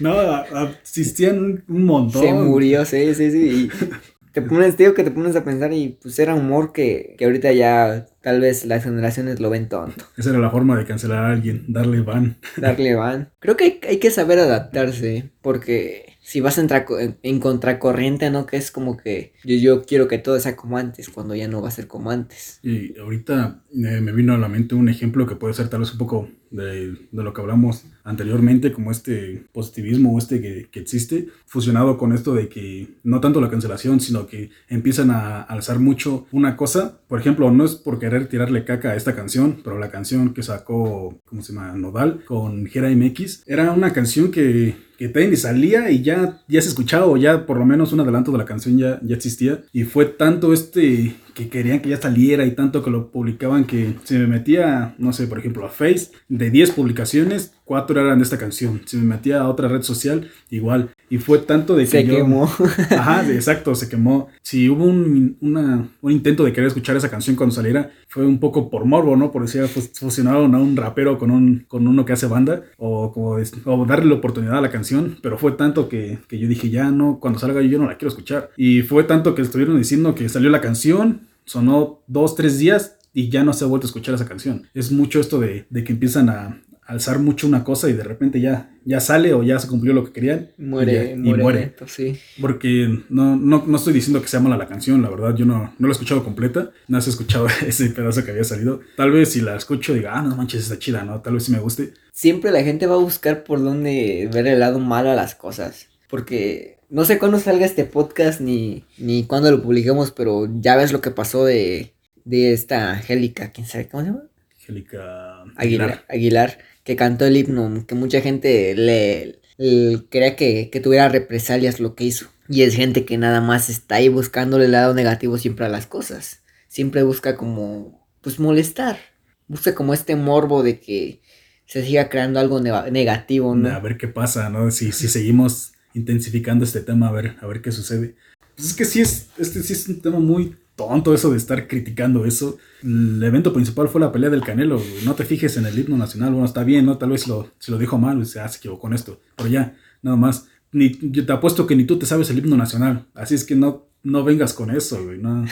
S1: No, a- a- existían un, un montón.
S2: se murió, sí, sí, sí. Y te pones, digo que te pones a pensar y pues era humor que, que ahorita ya tal vez las generaciones lo ven tonto.
S1: Esa era la forma de cancelar a alguien, darle ban.
S2: Darle van. Creo que hay, hay que saber adaptarse, porque si vas a en, en contracorriente, ¿no? Que es como que yo, yo quiero que todo sea como antes, cuando ya no va a ser como antes.
S1: Y ahorita eh, me vino a la mente un ejemplo que puede ser tal vez un poco de, de lo que hablamos anteriormente, como este positivismo este que, que existe, fusionado con esto de que no tanto la cancelación, sino que empiezan a alzar mucho una cosa. Por ejemplo, no es por querer tirarle caca a esta canción, pero la canción que sacó, ¿cómo se llama? Nodal con Jera MX, era una canción que que también salía y ya, ya se escuchaba o ya por lo menos un adelanto de la canción ya, ya existía y fue tanto este que querían que ya saliera y tanto que lo publicaban que se me metía, no sé, por ejemplo a Face, de 10 publicaciones, 4 eran de esta canción, se me metía a otra red social, igual, y fue tanto de que
S2: Se
S1: yo-
S2: quemó.
S1: Ajá, de- exacto, se quemó. Si hubo un, una- un intento de querer escuchar esa canción cuando saliera, fue un poco por morbo, ¿no? Por decir, fus- fusionaron a un rapero con, un, con uno que hace banda, o, como o darle la oportunidad a la canción, pero fue tanto que, que yo dije, ya no, cuando salga yo, yo no la quiero escuchar. Y fue tanto que estuvieron diciendo que salió la canción, sonó dos, tres días y ya no se ha vuelto a escuchar esa canción. Es mucho esto de, de que empiezan a alzar mucho una cosa y de repente ya, ya sale o ya se cumplió lo que querían. y
S2: Muere,
S1: y
S2: muere, sí.
S1: Porque no, no, no estoy diciendo que sea mala la canción, la verdad, yo no, no la he escuchado completa, no has escuchado ese pedazo que había salido. Tal vez si la escucho diga, ah, no manches, está chida, ¿no? Tal vez sí me guste.
S2: Siempre la gente va a buscar por dónde ver el lado malo a las cosas. Porque no sé cuándo salga este podcast ni, ni cuándo lo publiquemos, pero ya ves lo que pasó de, de esta Angélica, ¿quién sabe cómo se llama?
S1: Angélica
S2: Aguilar, Aguilar, que cantó el himno, que mucha gente le, le quería que, que tuviera represalias lo que hizo. Y es gente que nada más está ahí buscándole el lado negativo siempre a las cosas. Siempre busca como, pues molestar. Busca como este morbo de que se siga creando algo negativo, ¿no?
S1: A ver qué pasa, ¿no? Si, si seguimos intensificando este tema, a ver, a ver qué sucede. Pues es que sí es, este sí es un tema muy tonto eso de estar criticando eso. El evento principal fue la pelea del Canelo. No te fijes en el himno nacional. Bueno, está bien, ¿no? Tal vez lo, si lo dijo mal, pues, ah, se equivocó con esto. Pero ya, nada más. Ni, yo te apuesto que ni tú te sabes el himno nacional. Así es que no, no vengas con eso. No,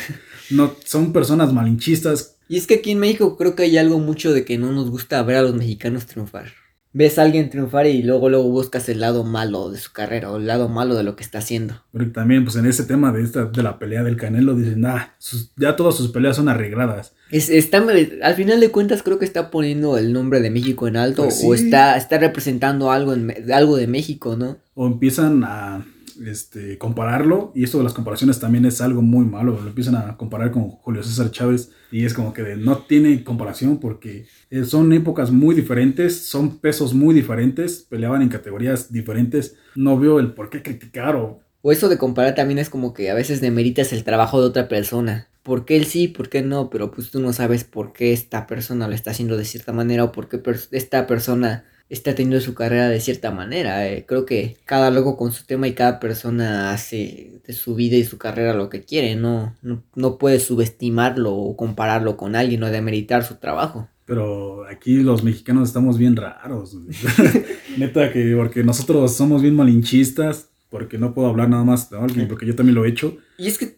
S1: no, son personas malinchistas.
S2: Y es que aquí en México creo que hay algo mucho de que no nos gusta ver a los mexicanos triunfar. Ves a alguien triunfar y luego luego buscas el lado malo de su carrera o el lado malo de lo que está haciendo.
S1: Pero también, pues en ese tema de, esta, de la pelea del Canelo, dicen, ah, sus- ya todas sus peleas son arregladas.
S2: Es, está, al final de cuentas creo que está poniendo el nombre de México en alto
S1: Pues
S2: o está, está representando algo, en, algo de México, ¿no?
S1: o empiezan a este, compararlo, y esto de las comparaciones también es algo muy malo, lo empiezan a comparar con Julio César Chávez, y es como que no tiene comparación porque eh, son épocas muy diferentes, son pesos muy diferentes, peleaban en categorías diferentes, no veo el por qué criticar o...
S2: O eso de comparar también es como que a veces demeritas el trabajo de otra persona. ¿Por qué él sí, por qué no? Pero pues tú no sabes por qué esta persona lo está haciendo de cierta manera o por qué esta persona está teniendo su carrera de cierta manera. eh. Creo que cada loco con su tema y cada persona hace de su vida y su carrera lo que quiere. No, no, no puedes subestimarlo o compararlo con alguien o demeritar su trabajo.
S1: Pero aquí los mexicanos estamos bien raros. Neta que porque nosotros somos bien malinchistas, porque no puedo hablar nada más de alguien, porque yo también lo he hecho.
S2: Y es que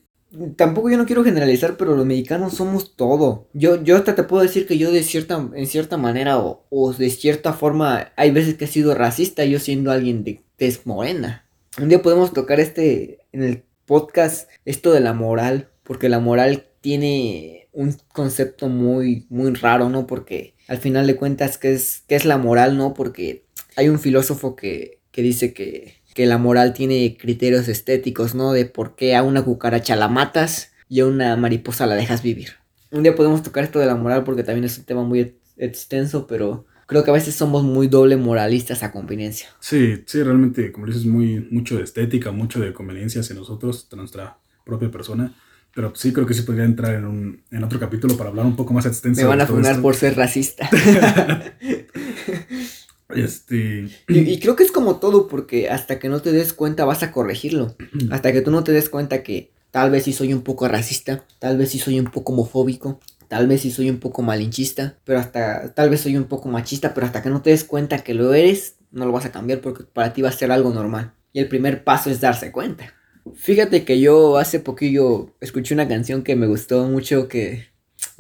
S2: tampoco yo no quiero generalizar, pero los mexicanos somos todo. Yo, yo hasta te puedo decir que yo de cierta, en cierta manera o, o de cierta forma, hay veces que he sido racista, yo siendo alguien de tez morena. Un día podemos tocar este, en el podcast, esto de la moral, porque la moral tiene un concepto muy, muy raro, ¿no? Porque al final de cuentas, ¿qué es, qué es la moral, no? Porque hay un filósofo que, que dice que, que la moral tiene criterios estéticos, ¿no? De por qué a una cucaracha la matas y a una mariposa la dejas vivir. Un día podemos tocar esto de la moral porque también es un tema muy ex- extenso, pero creo que a veces somos muy doble moralistas a conveniencia.
S1: Sí, sí, realmente, como dices, muy, mucho de estética, mucho de conveniencias en nosotros, de nuestra propia persona. Pero sí creo que sí podría entrar en, un, en otro capítulo para hablar un poco más extenso.
S2: Me van a funar por ser racista.
S1: Este,
S2: Y, y creo que es como todo, porque hasta que no te des cuenta vas a corregirlo. Hasta que tú no te des cuenta que tal vez sí soy un poco racista, tal vez sí soy un poco homofóbico, tal vez sí soy un poco malinchista, pero hasta tal vez soy un poco machista, pero hasta que no te des cuenta que lo eres, no lo vas a cambiar porque para ti va a ser algo normal. Y el primer paso es darse cuenta. Fíjate que yo hace poquillo escuché una canción que me gustó mucho que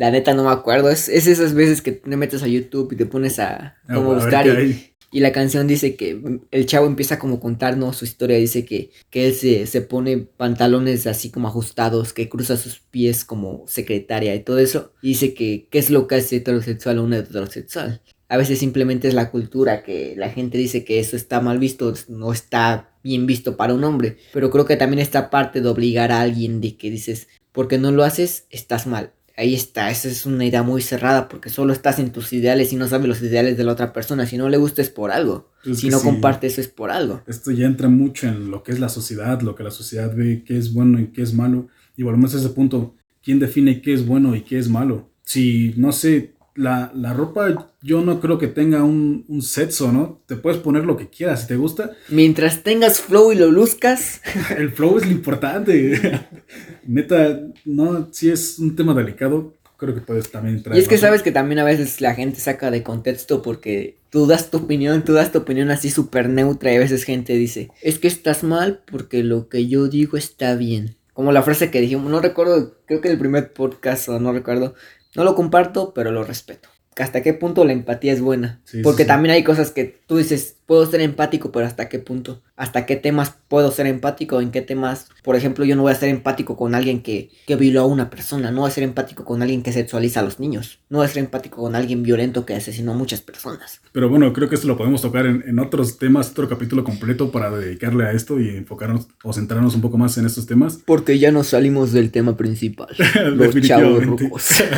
S2: la neta no me acuerdo. Es, es esas veces que te metes a YouTube y te pones a como buscar y. Y la canción dice que el chavo empieza como a contarnos su historia. Dice que, que él se, se pone pantalones así como ajustados, que cruza sus pies como secretaria y todo eso. Y dice que qué es lo que hace heterosexual a un heterosexual. A veces simplemente es la cultura que la gente dice que eso está mal visto, no está bien visto para un hombre. Pero creo que también esta parte de obligar a alguien de que dices, porque no lo haces, estás mal ahí está, esa es una idea muy cerrada porque solo estás en tus ideales y no sabes los ideales de la otra persona. Si no le gusta es por algo. si no compartes es por algo.
S1: Esto ya entra mucho en lo que es la sociedad, lo que la sociedad ve, qué es bueno y qué es malo. Y volvemos a ese punto, ¿quién define qué es bueno y qué es malo? Si, no sé, la, ropa yo no creo que tenga un, un, sexo, ¿no? Te puedes poner lo que quieras si te gusta.
S2: Mientras tengas flow y lo luzcas.
S1: El flow es lo importante. Neta, no, si es un tema delicado. Creo que puedes también
S2: entrar. Y es que sabes que también a veces la gente saca de contexto porque tú das tu opinión, tú das tu opinión así súper neutra y a veces gente dice, es que estás mal porque lo que yo digo está bien. Como la frase que dijimos, no recuerdo, creo que el primer podcast o no recuerdo, no lo comparto, pero lo respeto. ¿Hasta qué punto la empatía es buena? Porque también hay cosas que tú dices, puedo ser empático, pero ¿hasta qué punto? ¿Hasta qué temas puedo ser empático? ¿En qué temas? Por ejemplo, yo no voy a ser empático con alguien que, que violó a una persona, no voy a ser empático con alguien que sexualiza a los niños, no voy a ser empático con alguien violento que asesinó a muchas personas.
S1: Pero bueno, creo que esto lo podemos tocar en, en otros temas, otro capítulo completo para dedicarle a esto y enfocarnos o centrarnos un poco más en estos temas.
S2: Porque ya nos salimos del tema principal. los chavos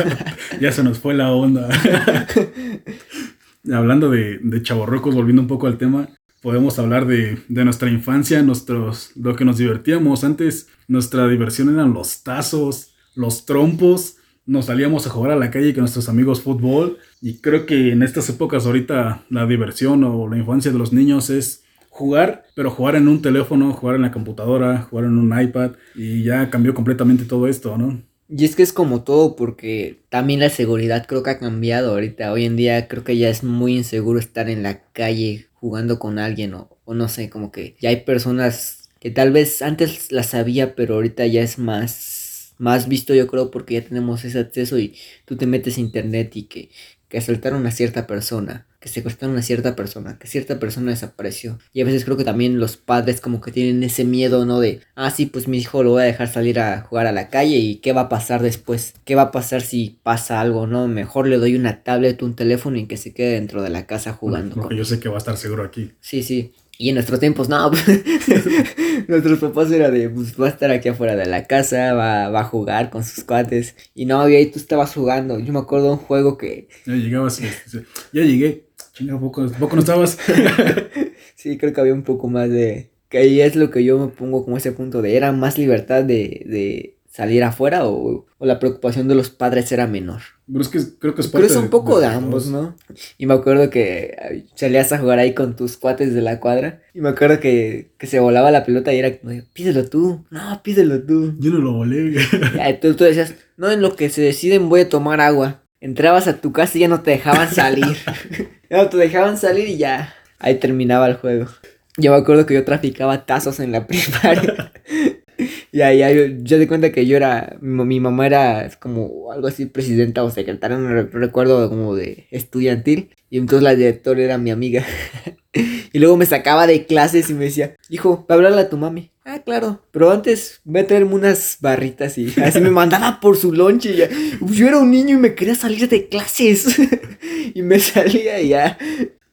S1: ya se nos fue la onda. hablando de, de chavorrocos, volviendo un poco al tema, podemos hablar de, nuestra infancia, nuestros, lo que nos divertíamos. Antes nuestra diversión eran los tazos, los trompos, nos salíamos a jugar a la calle con nuestros amigos fútbol y creo que en estas épocas ahorita la diversión o la infancia de los niños es jugar, pero jugar en un teléfono, jugar en la computadora, jugar en un iPad y ya cambió completamente todo esto, ¿no?
S2: Y es que es como todo, porque también la seguridad creo que ha cambiado ahorita. Hoy en día creo que ya es muy inseguro estar en la calle jugando con alguien o, no sé, como que ya hay personas que tal vez antes las sabía, pero ahorita ya es más, más visto yo creo porque ya tenemos ese acceso y tú te metes a internet y que, que asaltaron a cierta persona que secuestraron a cierta persona, que cierta persona desapareció. Y a veces creo que también los padres como que tienen ese miedo, ¿no? De, ah, sí, pues mi hijo lo voy a dejar salir a jugar a la calle y qué va a pasar después, qué va a pasar si pasa algo, ¿no? Mejor le doy una tablet, un teléfono y que se quede dentro de la casa jugando.
S1: Porque yo sé que va a estar seguro aquí.
S2: Sí, sí. Y en nuestros tiempos, no, nuestros papás era de, pues va a estar aquí afuera de la casa, va, va a jugar con sus cuates. Y no, y ahí tú estabas jugando. Yo me acuerdo de un juego que...
S1: Ya llegabas, ya llegué. Chinga, poco, poco no estabas?
S2: sí, creo que había un poco más de... Que ahí es lo que yo me pongo como ese punto de... ¿Era más libertad de, de salir afuera o, o, la preocupación de los padres era menor?
S1: Pero es que creo que es parte
S2: Pero es un poco de, ambos, ¿no? Y me acuerdo que salías a jugar ahí con tus cuates de la cuadra. Y me acuerdo que, que se volaba la pelota y era como, pídelo tú. No, pídelo tú.
S1: Yo no lo volé.
S2: Y tú, tú decías, no, en lo que se deciden voy a tomar agua. Entrabas a tu casa y ya no te dejaban salir. No, te dejaban salir y ya. Ahí terminaba el juego. Yo me acuerdo que yo traficaba tazos en la primaria. y ahí yo, di cuenta que yo era. Mi, mamá era como algo así, presidenta o secretaria, no recuerdo como de estudiantil. Y entonces la directora era mi amiga. y luego me sacaba de clases y me decía, hijo, va a hablarle a tu mami. Ah, claro. Pero antes voy a traerme unas barritas y así me mandaba por su lonche. Y ya. Yo era un niño y me quería salir de clases. y me salía y ya.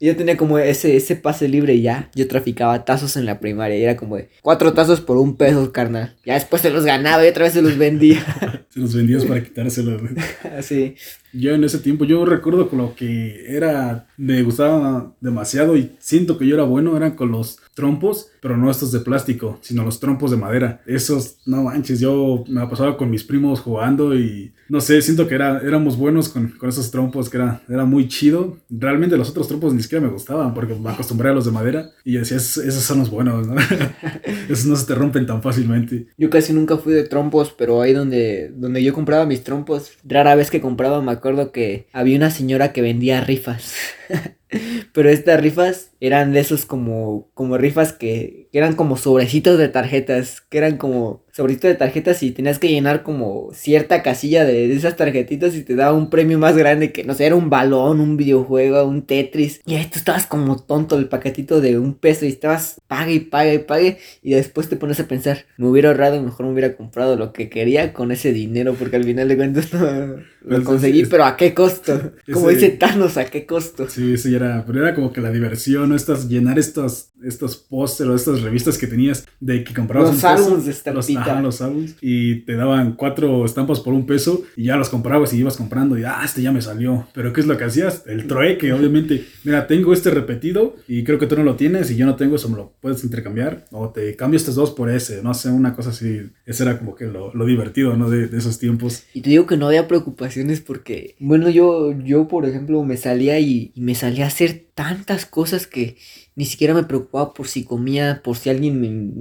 S2: Y yo tenía como ese, ese pase libre y ya. Yo traficaba tazos en la primaria. Y era como de cuatro tazos por un peso, carnal. Ya después se los ganaba y otra vez se los vendía.
S1: se los vendías para quitárselos.
S2: Así.
S1: Yo en ese tiempo, yo recuerdo con lo que era, me gustaba demasiado y siento que yo era bueno, eran con los trompos, pero no estos de plástico, sino los trompos de madera. Esos, no manches, yo me pasaba con mis primos jugando y no sé, siento que era, éramos buenos con, con esos trompos, que era, era muy chido. Realmente los otros trompos ni siquiera me gustaban porque me acostumbré a los de madera y decía, esos son los buenos, ¿no? esos no se te rompen tan fácilmente.
S2: Yo casi nunca fui de trompos, pero ahí donde, donde yo compraba mis trompos, rara vez que compraba me acuerdo que había una señora que vendía rifas. Pero estas rifas eran de esos como, como rifas que, eran como sobrecitos de tarjetas, que eran como, sobrecito de tarjetas y tenías que llenar como cierta casilla de, de esas tarjetitas y te daba un premio más grande que, no sé, era un balón, un videojuego, un Tetris. Y ahí tú estabas como tonto el paquetito de un peso y estabas pague y pague y pague y después te pones a pensar, me hubiera ahorrado y mejor me hubiera comprado lo que quería con ese dinero porque al final de cuentas no, lo conseguí, pero ¿a qué costo? Como dice Thanos, ¿a qué costo?
S1: Sí, sí, era, pero era como que la diversión, ¿no? Estas, llenar estos, estos pósteres o estas revistas que tenías de que comprabas
S2: los álbumes de
S1: los, los álbumes y te daban cuatro estampas por un peso y ya los comprabas y ibas comprando y ah, este ya me salió. Pero ¿qué es lo que hacías? El trueque, obviamente. Mira, tengo este repetido y creo que tú no lo tienes y yo no tengo eso, me lo puedes intercambiar o te cambio estos dos por ese, no sé, una cosa así. Ese era como que lo, lo divertido, ¿no? De, de esos tiempos.
S2: Y te digo que no había preocupación porque, bueno, yo, yo por ejemplo, me salía y, y me salía a hacer tantas cosas que ni siquiera me preocupaba por si comía, por si alguien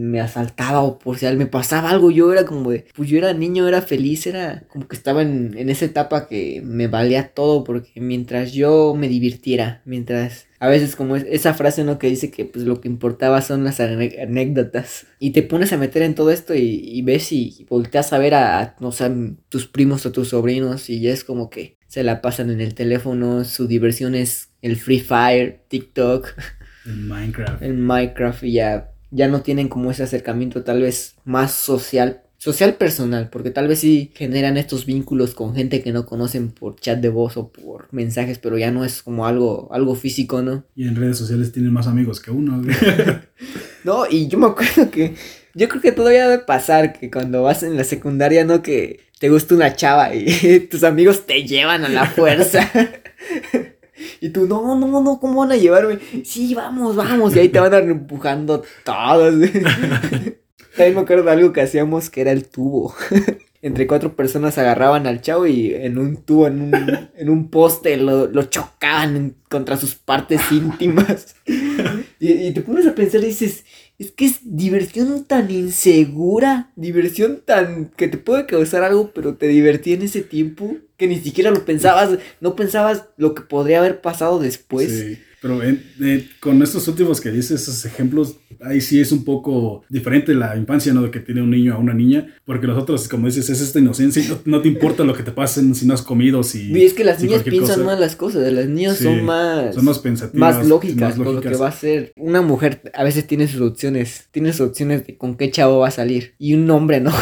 S2: me, asaltaba o por si me pasaba algo. Yo era como de, pues yo era niño, era feliz, era como que estaba en, en esa etapa que me valía todo porque mientras yo me divirtiera, mientras a veces como esa frase no que dice que pues lo que importaba son las anécdotas y te pones a meter en todo esto y, ves y volteas a ver a, tus primos o tus sobrinos y ya es como que se la pasan en el teléfono, su diversión es el Free Fire, TikTok.
S1: En Minecraft.
S2: En Minecraft y ya, ya no tienen como ese acercamiento tal vez más social. Social personal, porque tal vez sí generan estos vínculos con gente que no conocen por chat de voz o por mensajes, pero ya no es como algo, algo físico, ¿no?
S1: Y en redes sociales tienen más amigos que uno.
S2: no, y yo me acuerdo que yo creo que todavía debe pasar que cuando vas en la secundaria, ¿no? Que te gusta una chava y tus amigos te llevan a la fuerza. Y tú, no, no, no, ¿cómo van a llevarme? Sí, vamos, vamos. Y ahí te van empujando todos. También me acuerdo de algo que hacíamos que era el tubo. Entre cuatro personas agarraban al chavo y en un tubo, en un, en un poste, lo, lo chocaban contra sus partes íntimas. Y, y, te pones a pensar y dices, es que es diversión tan insegura, diversión tan que te puede causar algo, pero te divertí en ese tiempo que ni siquiera lo pensabas, no pensabas lo que podría haber pasado después.
S1: Sí. Pero eh, eh, con estos últimos que dices, esos ejemplos, ahí sí es un poco diferente la infancia, ¿no? De que tiene un niño a una niña, porque los otros, como dices, es esta inocencia y no, no te importa lo que te pasen si no has comido, si...
S2: Y es que las si niñas piensan cosa. más las cosas, las niñas sí, son más...
S1: Son más pensativas.
S2: Más lógicas, más lógicas. con lo que va a ser. Una mujer a veces tiene sus opciones, tiene sus opciones de con qué chavo va a salir. Y un hombre no.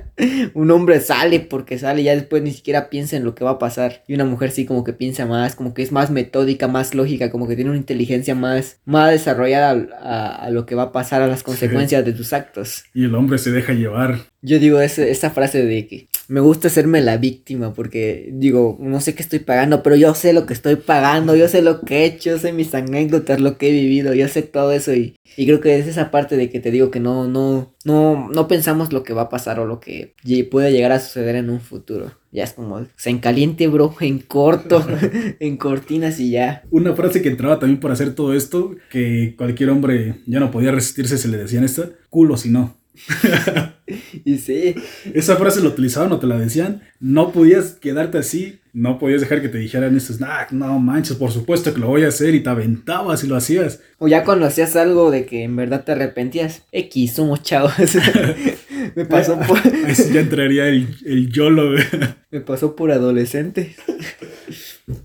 S2: un hombre sale porque sale, ya después ni siquiera piensa en lo que va a pasar. Y una mujer sí como que piensa más, como que es más metódica, más lógica, como que tiene una inteligencia más, más desarrollada a, a lo que va a pasar, a las consecuencias sí. de tus actos.
S1: Y el hombre se deja llevar.
S2: Yo digo ese, esa frase de que me gusta hacerme la víctima porque digo, no sé qué estoy pagando, pero yo sé lo que estoy pagando, yo sé lo que he hecho, yo sé mis anécdotas, lo que he vivido, yo sé todo eso y, y creo que es esa parte de que te digo que no, no, no, no pensamos lo que va a pasar o lo que puede llegar a suceder en un futuro. Ya es como, se en caliente, bro, en corto, en cortinas y ya.
S1: Una frase que entraba también por hacer todo esto, que cualquier hombre ya no podía resistirse, se le decían esta, culo si no.
S2: y sí.
S1: Esa frase la utilizaban o te la decían. No podías quedarte así. No podías dejar que te dijeran eso. Nah, no manches, por supuesto que lo voy a hacer. Y te aventabas y lo hacías.
S2: O ya cuando hacías algo de que en verdad te arrepentías. X, somos chavos. Me pasó por.
S1: Ahí sí ya entraría el, el YOLO,
S2: Me pasó por adolescente.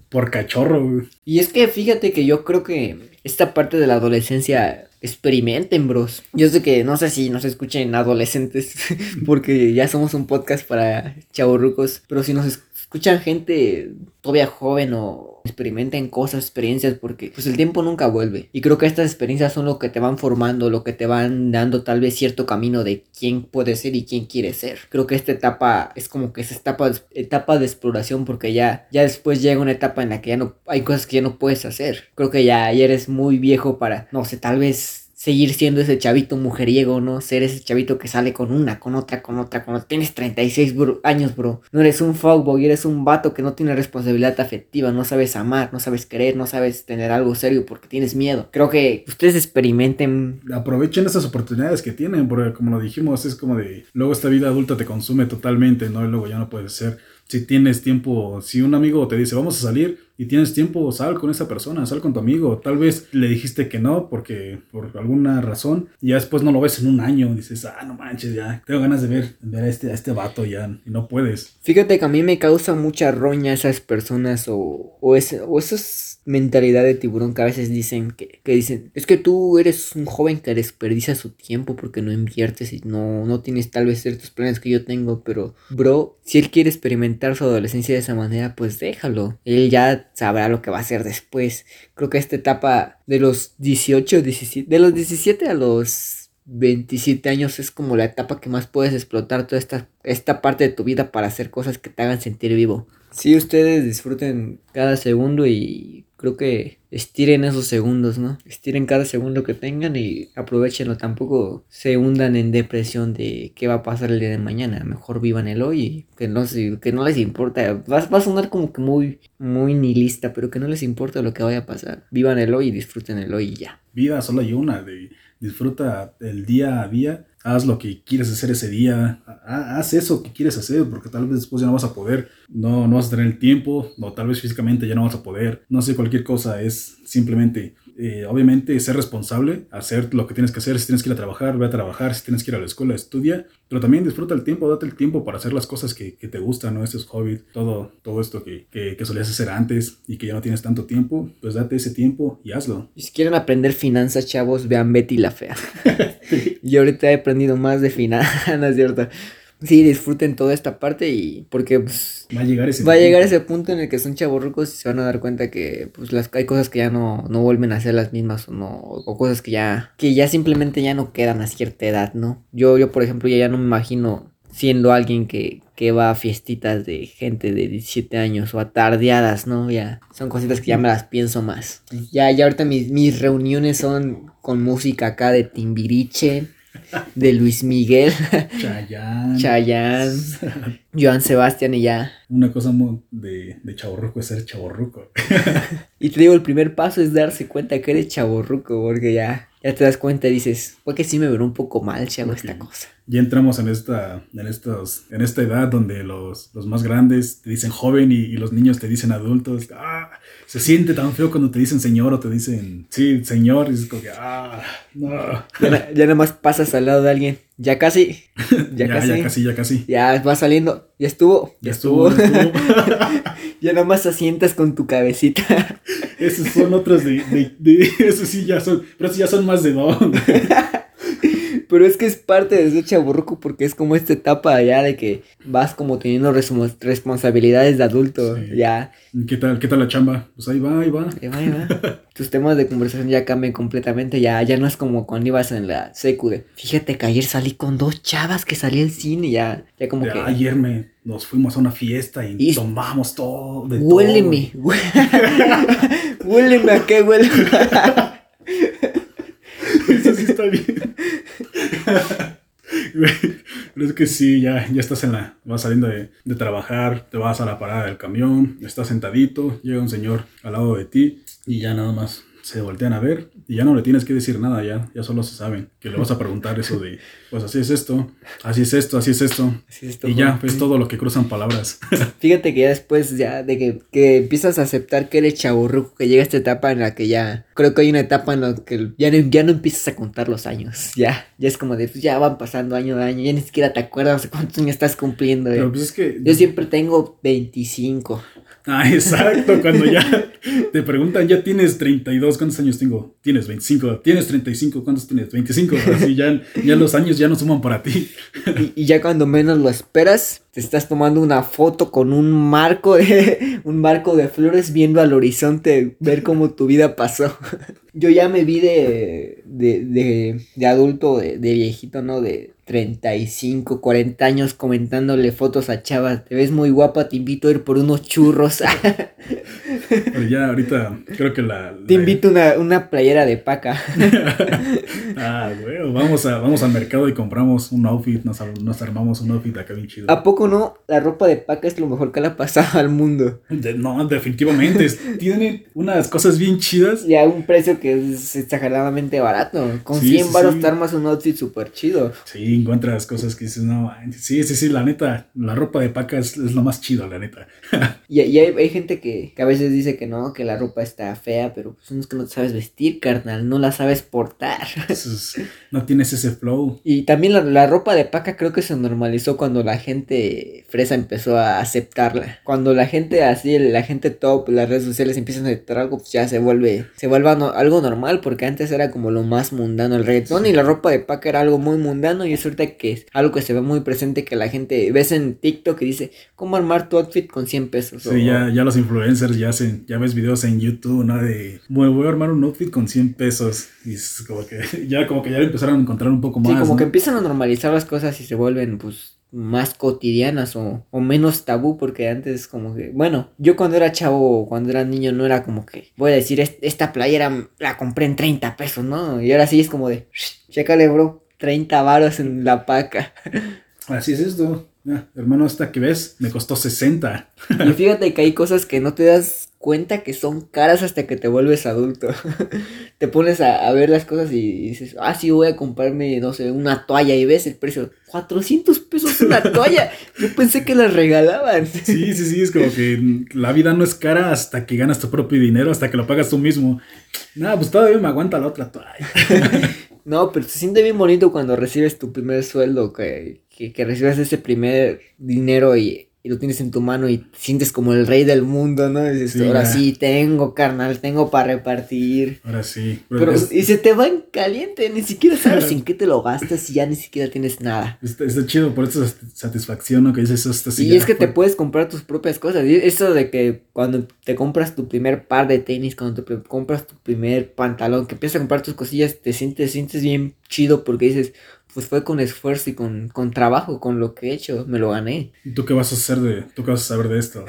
S1: Por cachorro, güey.
S2: Y es que fíjate que yo creo que esta parte de la adolescencia experimenten, bros. Yo sé que no sé si nos escuchen adolescentes, porque ya somos un podcast para chavorrucos, pero si nos escuchan gente todavía joven o experimenten cosas, experiencias, porque pues el tiempo nunca vuelve. Y creo que estas experiencias son lo que te van formando, lo que te van dando tal vez cierto camino de quién puede ser y quién quiere ser. Creo que esta etapa es como que esa etapa, etapa de exploración porque ya, ya después llega una etapa en la que ya no hay cosas que ya no puedes hacer. Creo que ya, ya eres muy viejo para, no sé, tal vez seguir siendo ese chavito mujeriego, ¿no? Ser ese chavito que sale con una, con otra, con otra, otra. Tienes 36 bro, años, bro. No eres un fuckboy, eres un vato que no tiene responsabilidad afectiva, no sabes amar, no sabes querer, no sabes tener algo serio porque tienes miedo. Creo que ustedes experimenten.
S1: Aprovechen esas oportunidades que tienen, porque como lo dijimos, es como de, luego esta vida adulta te consume totalmente, ¿no? Y luego ya no puedes ser si tienes tiempo, si un amigo te dice vamos a salir, y tienes tiempo, sal con esa persona, sal con tu amigo. Tal vez le dijiste que no porque por alguna razón y ya después no lo ves en un año. Dices, ah, no manches, ya tengo ganas de ver, ver a, este, a este vato ya y no puedes.
S2: Fíjate que a mí me causa mucha roña esas personas o, o, ese, o esas mentalidad de tiburón que a veces dicen que, que, dicen, es que tú eres un joven que desperdicia su tiempo porque no inviertes y no, no tienes tal vez ciertos planes que yo tengo, pero bro, si él quiere experimentar su adolescencia de esa manera, pues déjalo. Él ya sabrá lo que va a hacer después. Creo que esta etapa de los 18, 17, de los 17 a los 27 años es como la etapa que más puedes explotar toda esta, esta parte de tu vida para hacer cosas que te hagan sentir vivo. Si ustedes disfruten cada segundo y creo que estiren esos segundos, ¿no? Estiren cada segundo que tengan y aprovechenlo. Tampoco se hundan en depresión de qué va a pasar el día de mañana. Mejor vivan el hoy y que no, que no les importa. Va a sonar como que muy, muy nihilista, pero que no les importa lo que vaya a pasar. Vivan el hoy y disfruten el hoy y ya.
S1: Vida solo hay una, de disfruta el día a día haz lo que quieres hacer ese día, haz eso que quieres hacer, porque tal vez después ya no vas a poder, no, no vas a tener el tiempo, o tal vez físicamente ya no vas a poder, no sé, cualquier cosa es simplemente eh, obviamente ser responsable, hacer lo que tienes que hacer, si tienes que ir a trabajar, ve a trabajar, si tienes que ir a la escuela, estudia, pero también disfruta el tiempo, date el tiempo para hacer las cosas que, que te gustan, ¿no? Ese es hobby, todo, todo esto que, que, que, solías hacer antes y que ya no tienes tanto tiempo, pues date ese tiempo y hazlo.
S2: Y si quieren aprender finanzas, chavos, vean Betty la Fea. Yo ahorita he aprendido más de finanzas, ¿no es cierto? Sí disfruten toda esta parte y porque pues,
S1: va a llegar ese
S2: va a llegar ese punto en el que son chavorrucos y se van a dar cuenta que pues las hay cosas que ya no, no vuelven a ser las mismas o no o cosas que ya que ya simplemente ya no quedan a cierta edad, ¿no? Yo yo por ejemplo ya, ya no me imagino siendo alguien que, que va a fiestitas de gente de 17 años o a tardeadas, ¿no? Ya son cositas que ya me las pienso más. Ya, ya ahorita mis, mis reuniones son con música acá de Timbiriche, de Luis Miguel,
S1: Chayán,
S2: Chayán, Joan Sebastián y ya.
S1: Una cosa de, de chaborruco es ser chaborruco.
S2: y te digo, el primer paso es darse cuenta que eres chaborruco, porque ya, ya te das cuenta y dices, porque sí me veo un poco mal si hago okay. esta cosa.
S1: Ya entramos en esta, en estos, en esta edad donde los, los más grandes te dicen joven y, y, los niños te dicen adultos. Ah, se siente tan feo cuando te dicen señor o te dicen, sí, señor, y es como que, ah, no.
S2: Ya, ya nada más pasas al lado de alguien, ya casi,
S1: ya, ya, casi, ya casi, ya casi.
S2: Ya va saliendo, ya estuvo,
S1: ya, estuvo. Ya, estuvo.
S2: ya nada más asientas con tu cabecita.
S1: Esos son otros de, de, de, esos sí ya son, pero esos ya son más de don.
S2: Pero es que es parte de ser chaburruco porque es como esta etapa ya de que vas como teniendo responsabilidades de adulto, sí. ya.
S1: ¿Qué tal, ¿Qué tal la chamba? Pues ahí va, ahí va.
S2: Ahí va, ahí va. Tus temas de conversación ya cambian completamente, ya, ya no es como cuando ibas en la secu de, fíjate que ayer salí con dos chavas que salí al cine, ya, ya como
S1: ya,
S2: que...
S1: Ayer me, nos fuimos a una fiesta y, y tomamos todo. De
S2: huéleme,
S1: todo.
S2: huéleme a qué huele.
S1: Eso sí está bien. Pero es que sí, ya, ya estás en la. Vas saliendo de, de, trabajar, te vas a la parada del camión, estás sentadito, llega un señor al lado de ti y ya nada más se voltean a ver y ya no le tienes que decir nada, ya, ya solo se saben que le vas a preguntar eso de, pues así es esto, así es esto, así es esto.
S2: Así es esto
S1: y ya, es todo lo que cruzan palabras.
S2: Fíjate que ya después ya de que, que empiezas a aceptar que eres chaburruco, que llega esta etapa en la que ya, creo que hay una etapa en la que ya no, ya no empiezas a contar los años, ya, ya es como de, pues ya van pasando año de año, ya ni siquiera te acuerdas cuántos años estás cumpliendo.
S1: Pero pues es que...
S2: Yo siempre tengo 25.
S1: Ah, exacto, cuando ya te preguntan, ya tienes 32, ¿cuántos años tengo? Tienes 25, tienes 35, ¿cuántos tienes? 25, así ya, ya los años ya no suman para ti.
S2: Y, ya cuando menos lo esperas, te estás tomando una foto con un marco de, un marco de flores viendo al horizonte, ver cómo tu vida pasó. Yo ya me vi de, de, de, de adulto, de, de viejito, ¿no? De 35, 40 años comentándole fotos a chavas. Te ves muy guapa, te invito a ir por unos churros.
S1: Pero ya ahorita creo que la... la...
S2: Te invito una, una playera de paca.
S1: ah, bueno, vamos, a, vamos al mercado y compramos un outfit, nos, nos armamos un outfit acá bien chido.
S2: ¿A poco no? La ropa de paca es lo mejor que le ha pasado al mundo.
S1: De, no, definitivamente. Tienen unas cosas bien chidas.
S2: Y a un precio que es exageradamente barato. Con sí, 100 baros sí. te armas un outfit súper chido.
S1: Sí, encuentras cosas que dices, no, sí, sí, sí, la neta, la ropa de paca es, lo más chido, la neta.
S2: y, y hay, hay, gente que, que, a veces dice que no, que la ropa está fea, pero pues es que no te sabes vestir, carnal, no la sabes portar.
S1: no tienes ese flow.
S2: Y también la, la, ropa de paca creo que se normalizó cuando la gente fresa empezó a aceptarla. Cuando la gente así, la gente top, las redes sociales empiezan a aceptar algo, pues ya se vuelve, se vuelve algo normal, porque antes era como lo más mundano el reggaetón y la ropa de paca era algo muy mundano y es ahorita que es algo que se ve muy presente que la gente ves en TikTok y dice, ¿cómo armar tu outfit con 100 pesos?
S1: Sí, ya, ya los influencers ya hacen, ya ves videos en YouTube, ¿no? De, bueno, voy a armar un outfit con 100 pesos y es como que ya como que ya empezaron a encontrar un poco más.
S2: Sí, como que empiezan a normalizar las cosas y se vuelven pues más cotidianas o, o, menos tabú porque antes como que bueno yo cuando era chavo cuando era niño no era como que voy a decir esta playera la compré en 30 pesos no y ahora sí es como de chécale bro 30 varos en la paca
S1: así es esto hermano esta que ves me costó 60
S2: y fíjate que hay cosas que no te das cuenta que son caras hasta que te vuelves adulto. te pones a, ver las cosas y dices, ah, sí, voy a comprarme, no sé, una toalla y ves el precio, 400 pesos una toalla. Yo pensé que las regalaban.
S1: sí, sí, sí, es como que la vida no es cara hasta que ganas tu propio dinero, hasta que lo pagas tú mismo. Nada, pues todavía me aguanta la otra toalla.
S2: no, pero se siente bien bonito cuando recibes tu primer sueldo, que, que, que recibes ese primer dinero y y lo tienes en tu mano y te sientes como el rey del mundo, ¿no? Y dices, ahora sí, tengo, carnal, tengo para repartir.
S1: Ahora sí.
S2: Pero, y se te va en caliente, ni siquiera sabes en qué te lo gastas y ya ni siquiera tienes nada.
S1: Está, chido, por eso satisfacción, ¿no? Que dices, esto
S2: Y es que te puedes comprar tus propias cosas. Y eso de que cuando te compras tu primer par de tenis, cuando te compras tu primer pantalón, que empiezas a comprar tus cosillas, te sientes, sientes bien chido porque dices, pues fue con esfuerzo y con, con, trabajo, con lo que he hecho, me lo gané.
S1: ¿Y tú qué vas a hacer de, tú qué vas a saber de esto?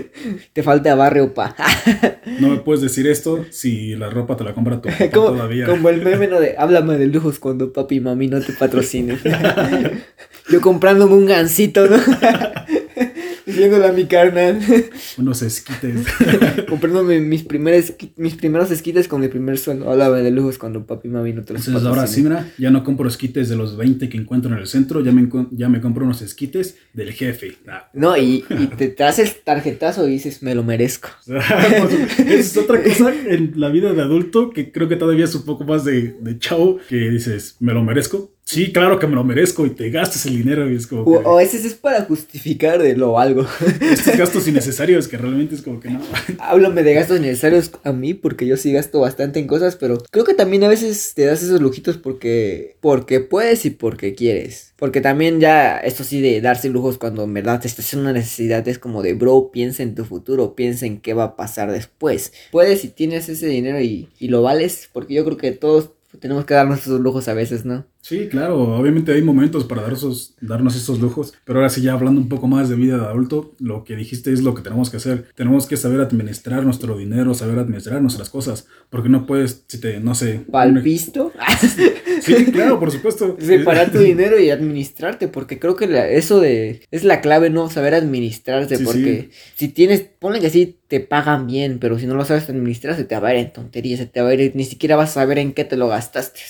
S2: te falta barrio, pa.
S1: no me puedes decir esto si la ropa te la compra tu papá todavía.
S2: Como el meme de háblame de lujos cuando papi y mami no te patrocinen. Yo comprándome un gancito, ¿no? Diciéndole a mi carnal.
S1: Unos esquites.
S2: Comprándome mis, primeros, mis primeros esquites con mi primer sueldo. Háblame de lujos cuando papi y mami no te los
S1: Entonces ahora sí, mira, ya no compro esquites de los 20 que encuentro en el centro, ya me, ya me compro unos esquites del jefe.
S2: Ah. No, y, y te, te, haces tarjetazo y dices, me lo merezco.
S1: es otra cosa en la vida de adulto que creo que todavía es un poco más de, de chavo, que dices, me lo merezco sí, claro que me lo merezco y te gastas el dinero y es como
S2: que... O, ese es para justificar de lo algo.
S1: Estos gastos innecesarios que realmente es como que no.
S2: Háblame de gastos innecesarios a mí porque yo sí gasto bastante en cosas, pero creo que también a veces te das esos lujitos porque, porque puedes y porque quieres. Porque también ya, esto sí de darse lujos cuando en verdad te estás en una necesidad es como de, bro, piensa en tu futuro, piensa en qué va a pasar después. Puedes y tienes ese dinero y, y lo vales, porque yo creo que todos tenemos que darnos esos lujos a veces, ¿no?
S1: Sí, claro, obviamente hay momentos para dar esos, darnos esos lujos, pero ahora sí ya hablando un poco más de vida de adulto, lo que dijiste es lo que tenemos que hacer. Tenemos que saber administrar nuestro dinero, saber administrar nuestras cosas, porque no puedes, si te, no sé...
S2: ¿Palpisto?
S1: sí, claro, por supuesto.
S2: Separar tu dinero y administrarte, porque creo que eso de... es la clave, ¿no? Saber administrarse, porque si tienes, ponle que sí, te pagan bien, pero si no lo sabes administrar, se te va a ir en tonterías, se te va a ir, ni siquiera vas a saber en qué te lo gastaste.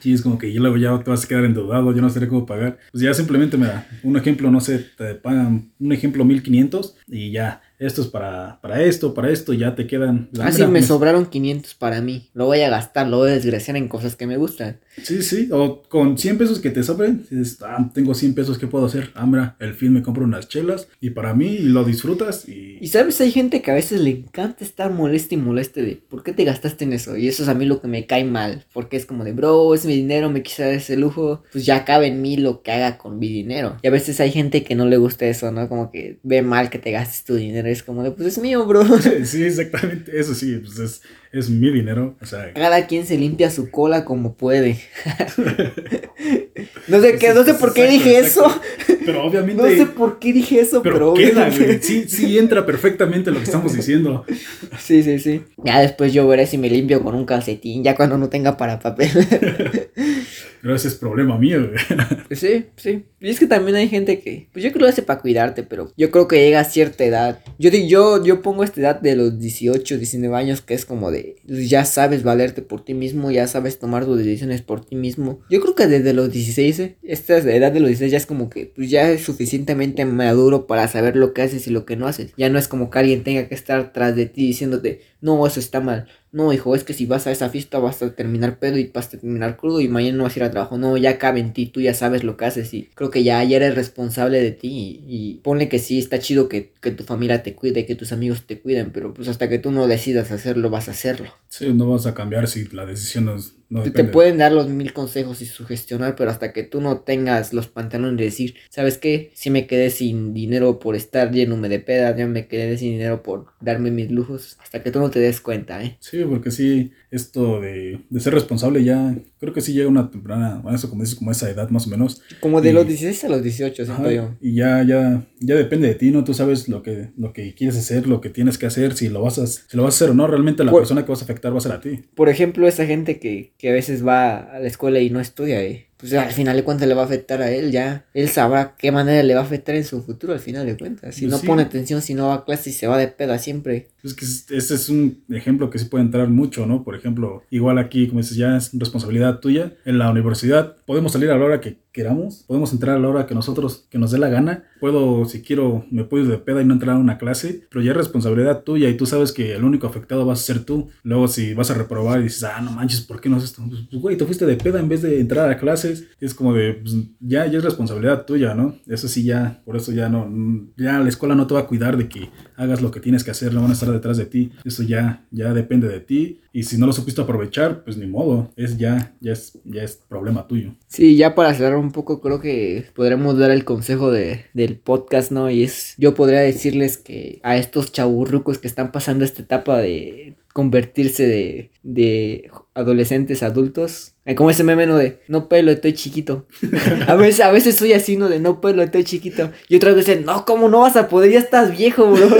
S1: Sí, es como que luego ya te vas a quedar endeudado, yo no sé cómo pagar. Pues ya simplemente me da un ejemplo, no sé, te pagan un ejemplo 1500 y ya esto es para, para esto, para esto, ya te quedan...
S2: Ah, sí, me sobraron 500 para mí, lo voy a gastar, lo voy a desgraciar en cosas que me gustan.
S1: Sí, sí, o con 100 pesos que te sobren, dices, ah, tengo 100 pesos, ¿qué puedo hacer? Ah, mira, el film me compro unas chelas y para mí lo disfrutas y...
S2: Y sabes, hay gente que a veces le encanta estar molesta y moleste de, ¿por qué te gastaste en eso? Y eso es a mí lo que me cae mal, porque es como de, bro, es mi dinero, me quise dar ese lujo, pues ya cabe en mí lo que haga con mi dinero. Y a veces hay gente que no le gusta eso, ¿no? Como que ve mal que te gastes tu dinero es como de, pues es mío, bro.
S1: Sí, exactamente, eso sí, pues es, es mi dinero, o sea.
S2: Cada quien se limpia su cola como puede. no sé, qué, no sé por qué dije eso.
S1: Pero obviamente.
S2: No sé por qué dije eso, pero,
S1: queda, Sí, sí entra perfectamente lo que estamos diciendo.
S2: Sí, sí, sí. Ya después yo veré si me limpio con un calcetín, ya cuando no tenga para papel.
S1: Pero ese es problema mío,
S2: Sí, sí. Y es que también hay gente que, pues yo creo que lo hace para cuidarte, pero yo creo que llega a cierta edad. Yo digo, yo, yo pongo esta edad de los 18, 19 años, que es como de, ya sabes valerte por ti mismo, ya sabes tomar tus decisiones por ti mismo. Yo creo que desde los 16, ¿eh? esta edad de los 16 ya es como que, pues ya es suficientemente maduro para saber lo que haces y lo que no haces. Ya no es como que alguien tenga que estar tras de ti diciéndote, no, eso está mal. No, hijo, es que si vas a esa fiesta vas a terminar pedo y vas a terminar crudo y mañana no vas a ir a trabajo. No, ya cabe en ti, tú ya sabes lo que haces y creo que ya, eres responsable de ti. Y, ponle que sí, está chido que, que, tu familia te cuide, que tus amigos te cuiden, pero pues hasta que tú no decidas hacerlo, vas a hacerlo.
S1: Sí, no vas a cambiar si la decisión no, no
S2: te, pueden dar los mil consejos y sugestionar, pero hasta que tú no tengas los pantalones de decir, ¿sabes qué? Si me quedé sin dinero por estar lleno de peda, ya me quedé sin dinero por darme mis lujos, hasta que tú no te des cuenta, ¿eh?
S1: Sí, porque sí, esto de, de ser responsable ya, creo que sí llega una temprana, bueno, eso como dices, como esa edad más o menos.
S2: Como de los 16 a los 18, siento yo.
S1: Y ya, ya, ya depende de ti, ¿no? Tú sabes lo que, lo que quieres hacer, lo que tienes que hacer, si lo vas a, si lo vas a hacer o no, realmente la persona que vas a afectar va a ser a ti.
S2: Por ejemplo, esa gente que, que a veces va a la escuela y no estudia, ¿eh? pues al final de cuentas le va a afectar a él, ya él sabrá qué manera le va a afectar en su futuro al final de cuentas. Si pues no pone atención, si no va a clase y se va de peda siempre.
S1: Es que ese es un ejemplo que sí puede entrar mucho, ¿no? Por ejemplo, igual aquí, como dices, ya es responsabilidad tuya. En la universidad podemos salir a la hora que queramos, podemos entrar a la hora que nosotros, que nos dé la gana. Puedo, si quiero, me puedo de peda y no entrar a una clase, pero ya es responsabilidad tuya y tú sabes que el único afectado vas a ser tú. Luego, si vas a reprobar y dices, ah, no manches, ¿por qué no haces esto? Pues, pues, güey, tú fuiste de peda en vez de entrar a clases. Es como de, pues, ya, ya es responsabilidad tuya, ¿no? Eso sí, ya, por eso ya no, ya la escuela no te va a cuidar de que hagas lo que tienes que hacer, no van a estar detrás de ti. Eso ya, ya depende de ti. Y si no lo supiste aprovechar, pues ni modo, es ya, ya es, ya es problema tuyo.
S2: Sí, ya para cerrar un poco, creo que podremos dar el consejo de, del podcast, ¿no? Y es, yo podría decirles que a estos chaburrucos que están pasando esta etapa de convertirse de, de adolescentes adultos. Como ese meme, ¿no? De no pelo, estoy chiquito. a, veces, a veces soy así, ¿no? De no pelo, estoy chiquito. Y otras veces, no, ¿cómo no vas a poder? Ya estás viejo, bro.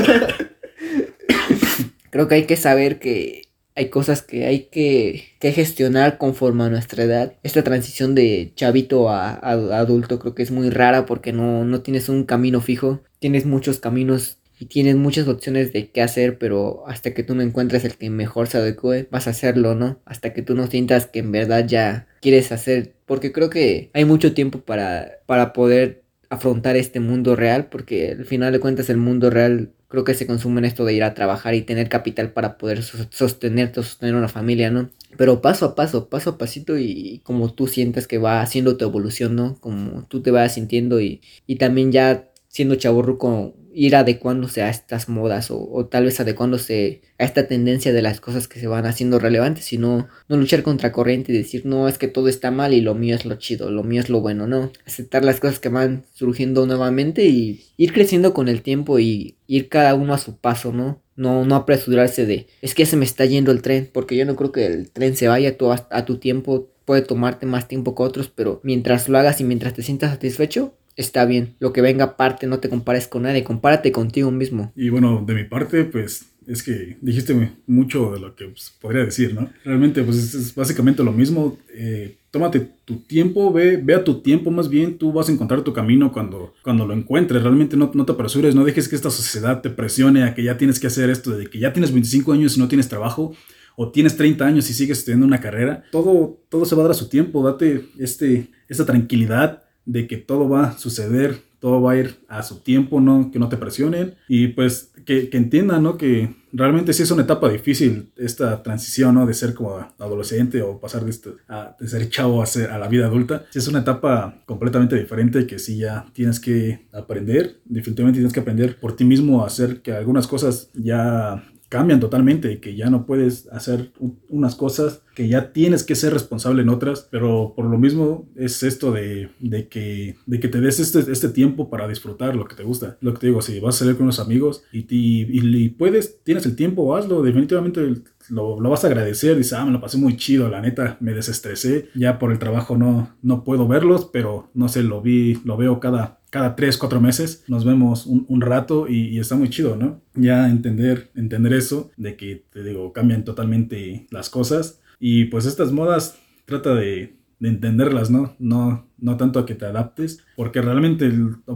S2: Creo que hay que saber que hay cosas que hay que, que, gestionar conforme a nuestra edad. Esta transición de chavito a, adulto creo que es muy rara porque no, no tienes un camino fijo. Tienes muchos caminos y tienes muchas opciones de qué hacer, pero hasta que tú no encuentres el que mejor se adecue, vas a hacerlo, ¿no? Hasta que tú no sientas que en verdad ya quieres hacer, porque creo que hay mucho tiempo para, para poder afrontar este mundo real, porque al final de cuentas el mundo real creo que se consume en esto de ir a trabajar y tener capital para poder sostenerte, sostener una familia, ¿no? Pero paso a paso, paso a pasito y como tú sientes que va haciendo tu evolución, ¿no? Como tú te vas sintiendo y, y también ya siendo chaburruco ir adecuándose a estas modas o, tal vez adecuándose a esta tendencia de las cosas que se van haciendo relevantes, sino no luchar contra corriente y decir, no, es que todo está mal y lo mío es lo chido, lo mío es lo bueno, no. Aceptar las cosas que van surgiendo nuevamente y ir creciendo con el tiempo y ir cada uno a su paso, ¿no? No, no apresurarse de, es que se me está yendo el tren, porque yo no creo que el tren se vaya a a tu tiempo, puede tomarte más tiempo que otros, pero mientras lo hagas y mientras te sientas satisfecho, está bien. Lo que venga aparte, no te compares con nadie, compárate contigo mismo.
S1: Y bueno, de mi parte, pues es que dijiste mucho de lo que pues, podría decir, ¿no? Realmente, pues es, básicamente lo mismo. Eh, tómate tu tiempo, ve, ve a tu tiempo más bien, tú vas a encontrar tu camino cuando, cuando lo encuentres. Realmente no, no te apresures, no dejes que esta sociedad te presione a que ya tienes que hacer esto, de que ya tienes 25 años y no tienes trabajo o tienes 30 años y sigues estudiando una carrera, todo, todo se va a dar a su tiempo, date este, esta tranquilidad de que todo va a suceder, todo va a ir a su tiempo, ¿no? Que no te presionen y pues que, que entiendan, ¿no? Que realmente sí es una etapa difícil esta transición, ¿no? De ser como adolescente o pasar de, esto, a, ser chavo a, ser, a la vida adulta. Sí es una etapa completamente diferente que sí ya tienes que aprender, definitivamente tienes que aprender por ti mismo a hacer que algunas cosas ya cambian totalmente, y que ya no puedes hacer unas cosas, que ya tienes que ser responsable en otras, pero por lo mismo es esto de, que, te des este, este, tiempo para disfrutar lo que te gusta. Lo que te digo, si vas a salir con unos amigos y, y, puedes, tienes el tiempo, hazlo, definitivamente lo, lo, vas a agradecer, dices, ah, me lo pasé muy chido, la neta, me desestresé, ya por el trabajo no, no puedo verlos, pero no sé, lo vi, lo veo cada cada tres, cuatro meses nos vemos un, rato y, está muy chido, ¿no? Ya entender, entender eso, de que, te digo, cambian totalmente las cosas. Y pues estas modas trata de, de entenderlas, ¿no? No, no tanto a que te adaptes, porque realmente,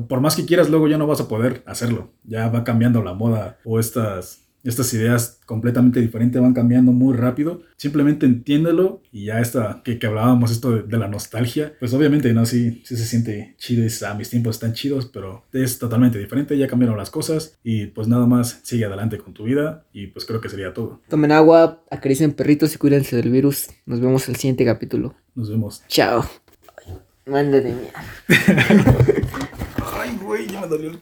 S1: por más que quieras, luego ya no vas a poder hacerlo. Ya va cambiando la moda o estas, estas ideas completamente diferentes van cambiando muy rápido. Simplemente entiéndelo y ya está, que, que hablábamos esto de, de la nostalgia, pues obviamente, ¿no? Sí, sí se siente chido, y dices, ah, mis tiempos están chidos, pero es totalmente diferente, ya cambiaron las cosas y pues nada más sigue adelante con tu vida y pues creo que sería todo.
S2: Tomen agua, acaricien perritos y cuídense del virus. Nos vemos en el siguiente capítulo.
S1: Nos vemos.
S2: Chao. Mándale mierda.
S1: Ay, güey, ya me dolió.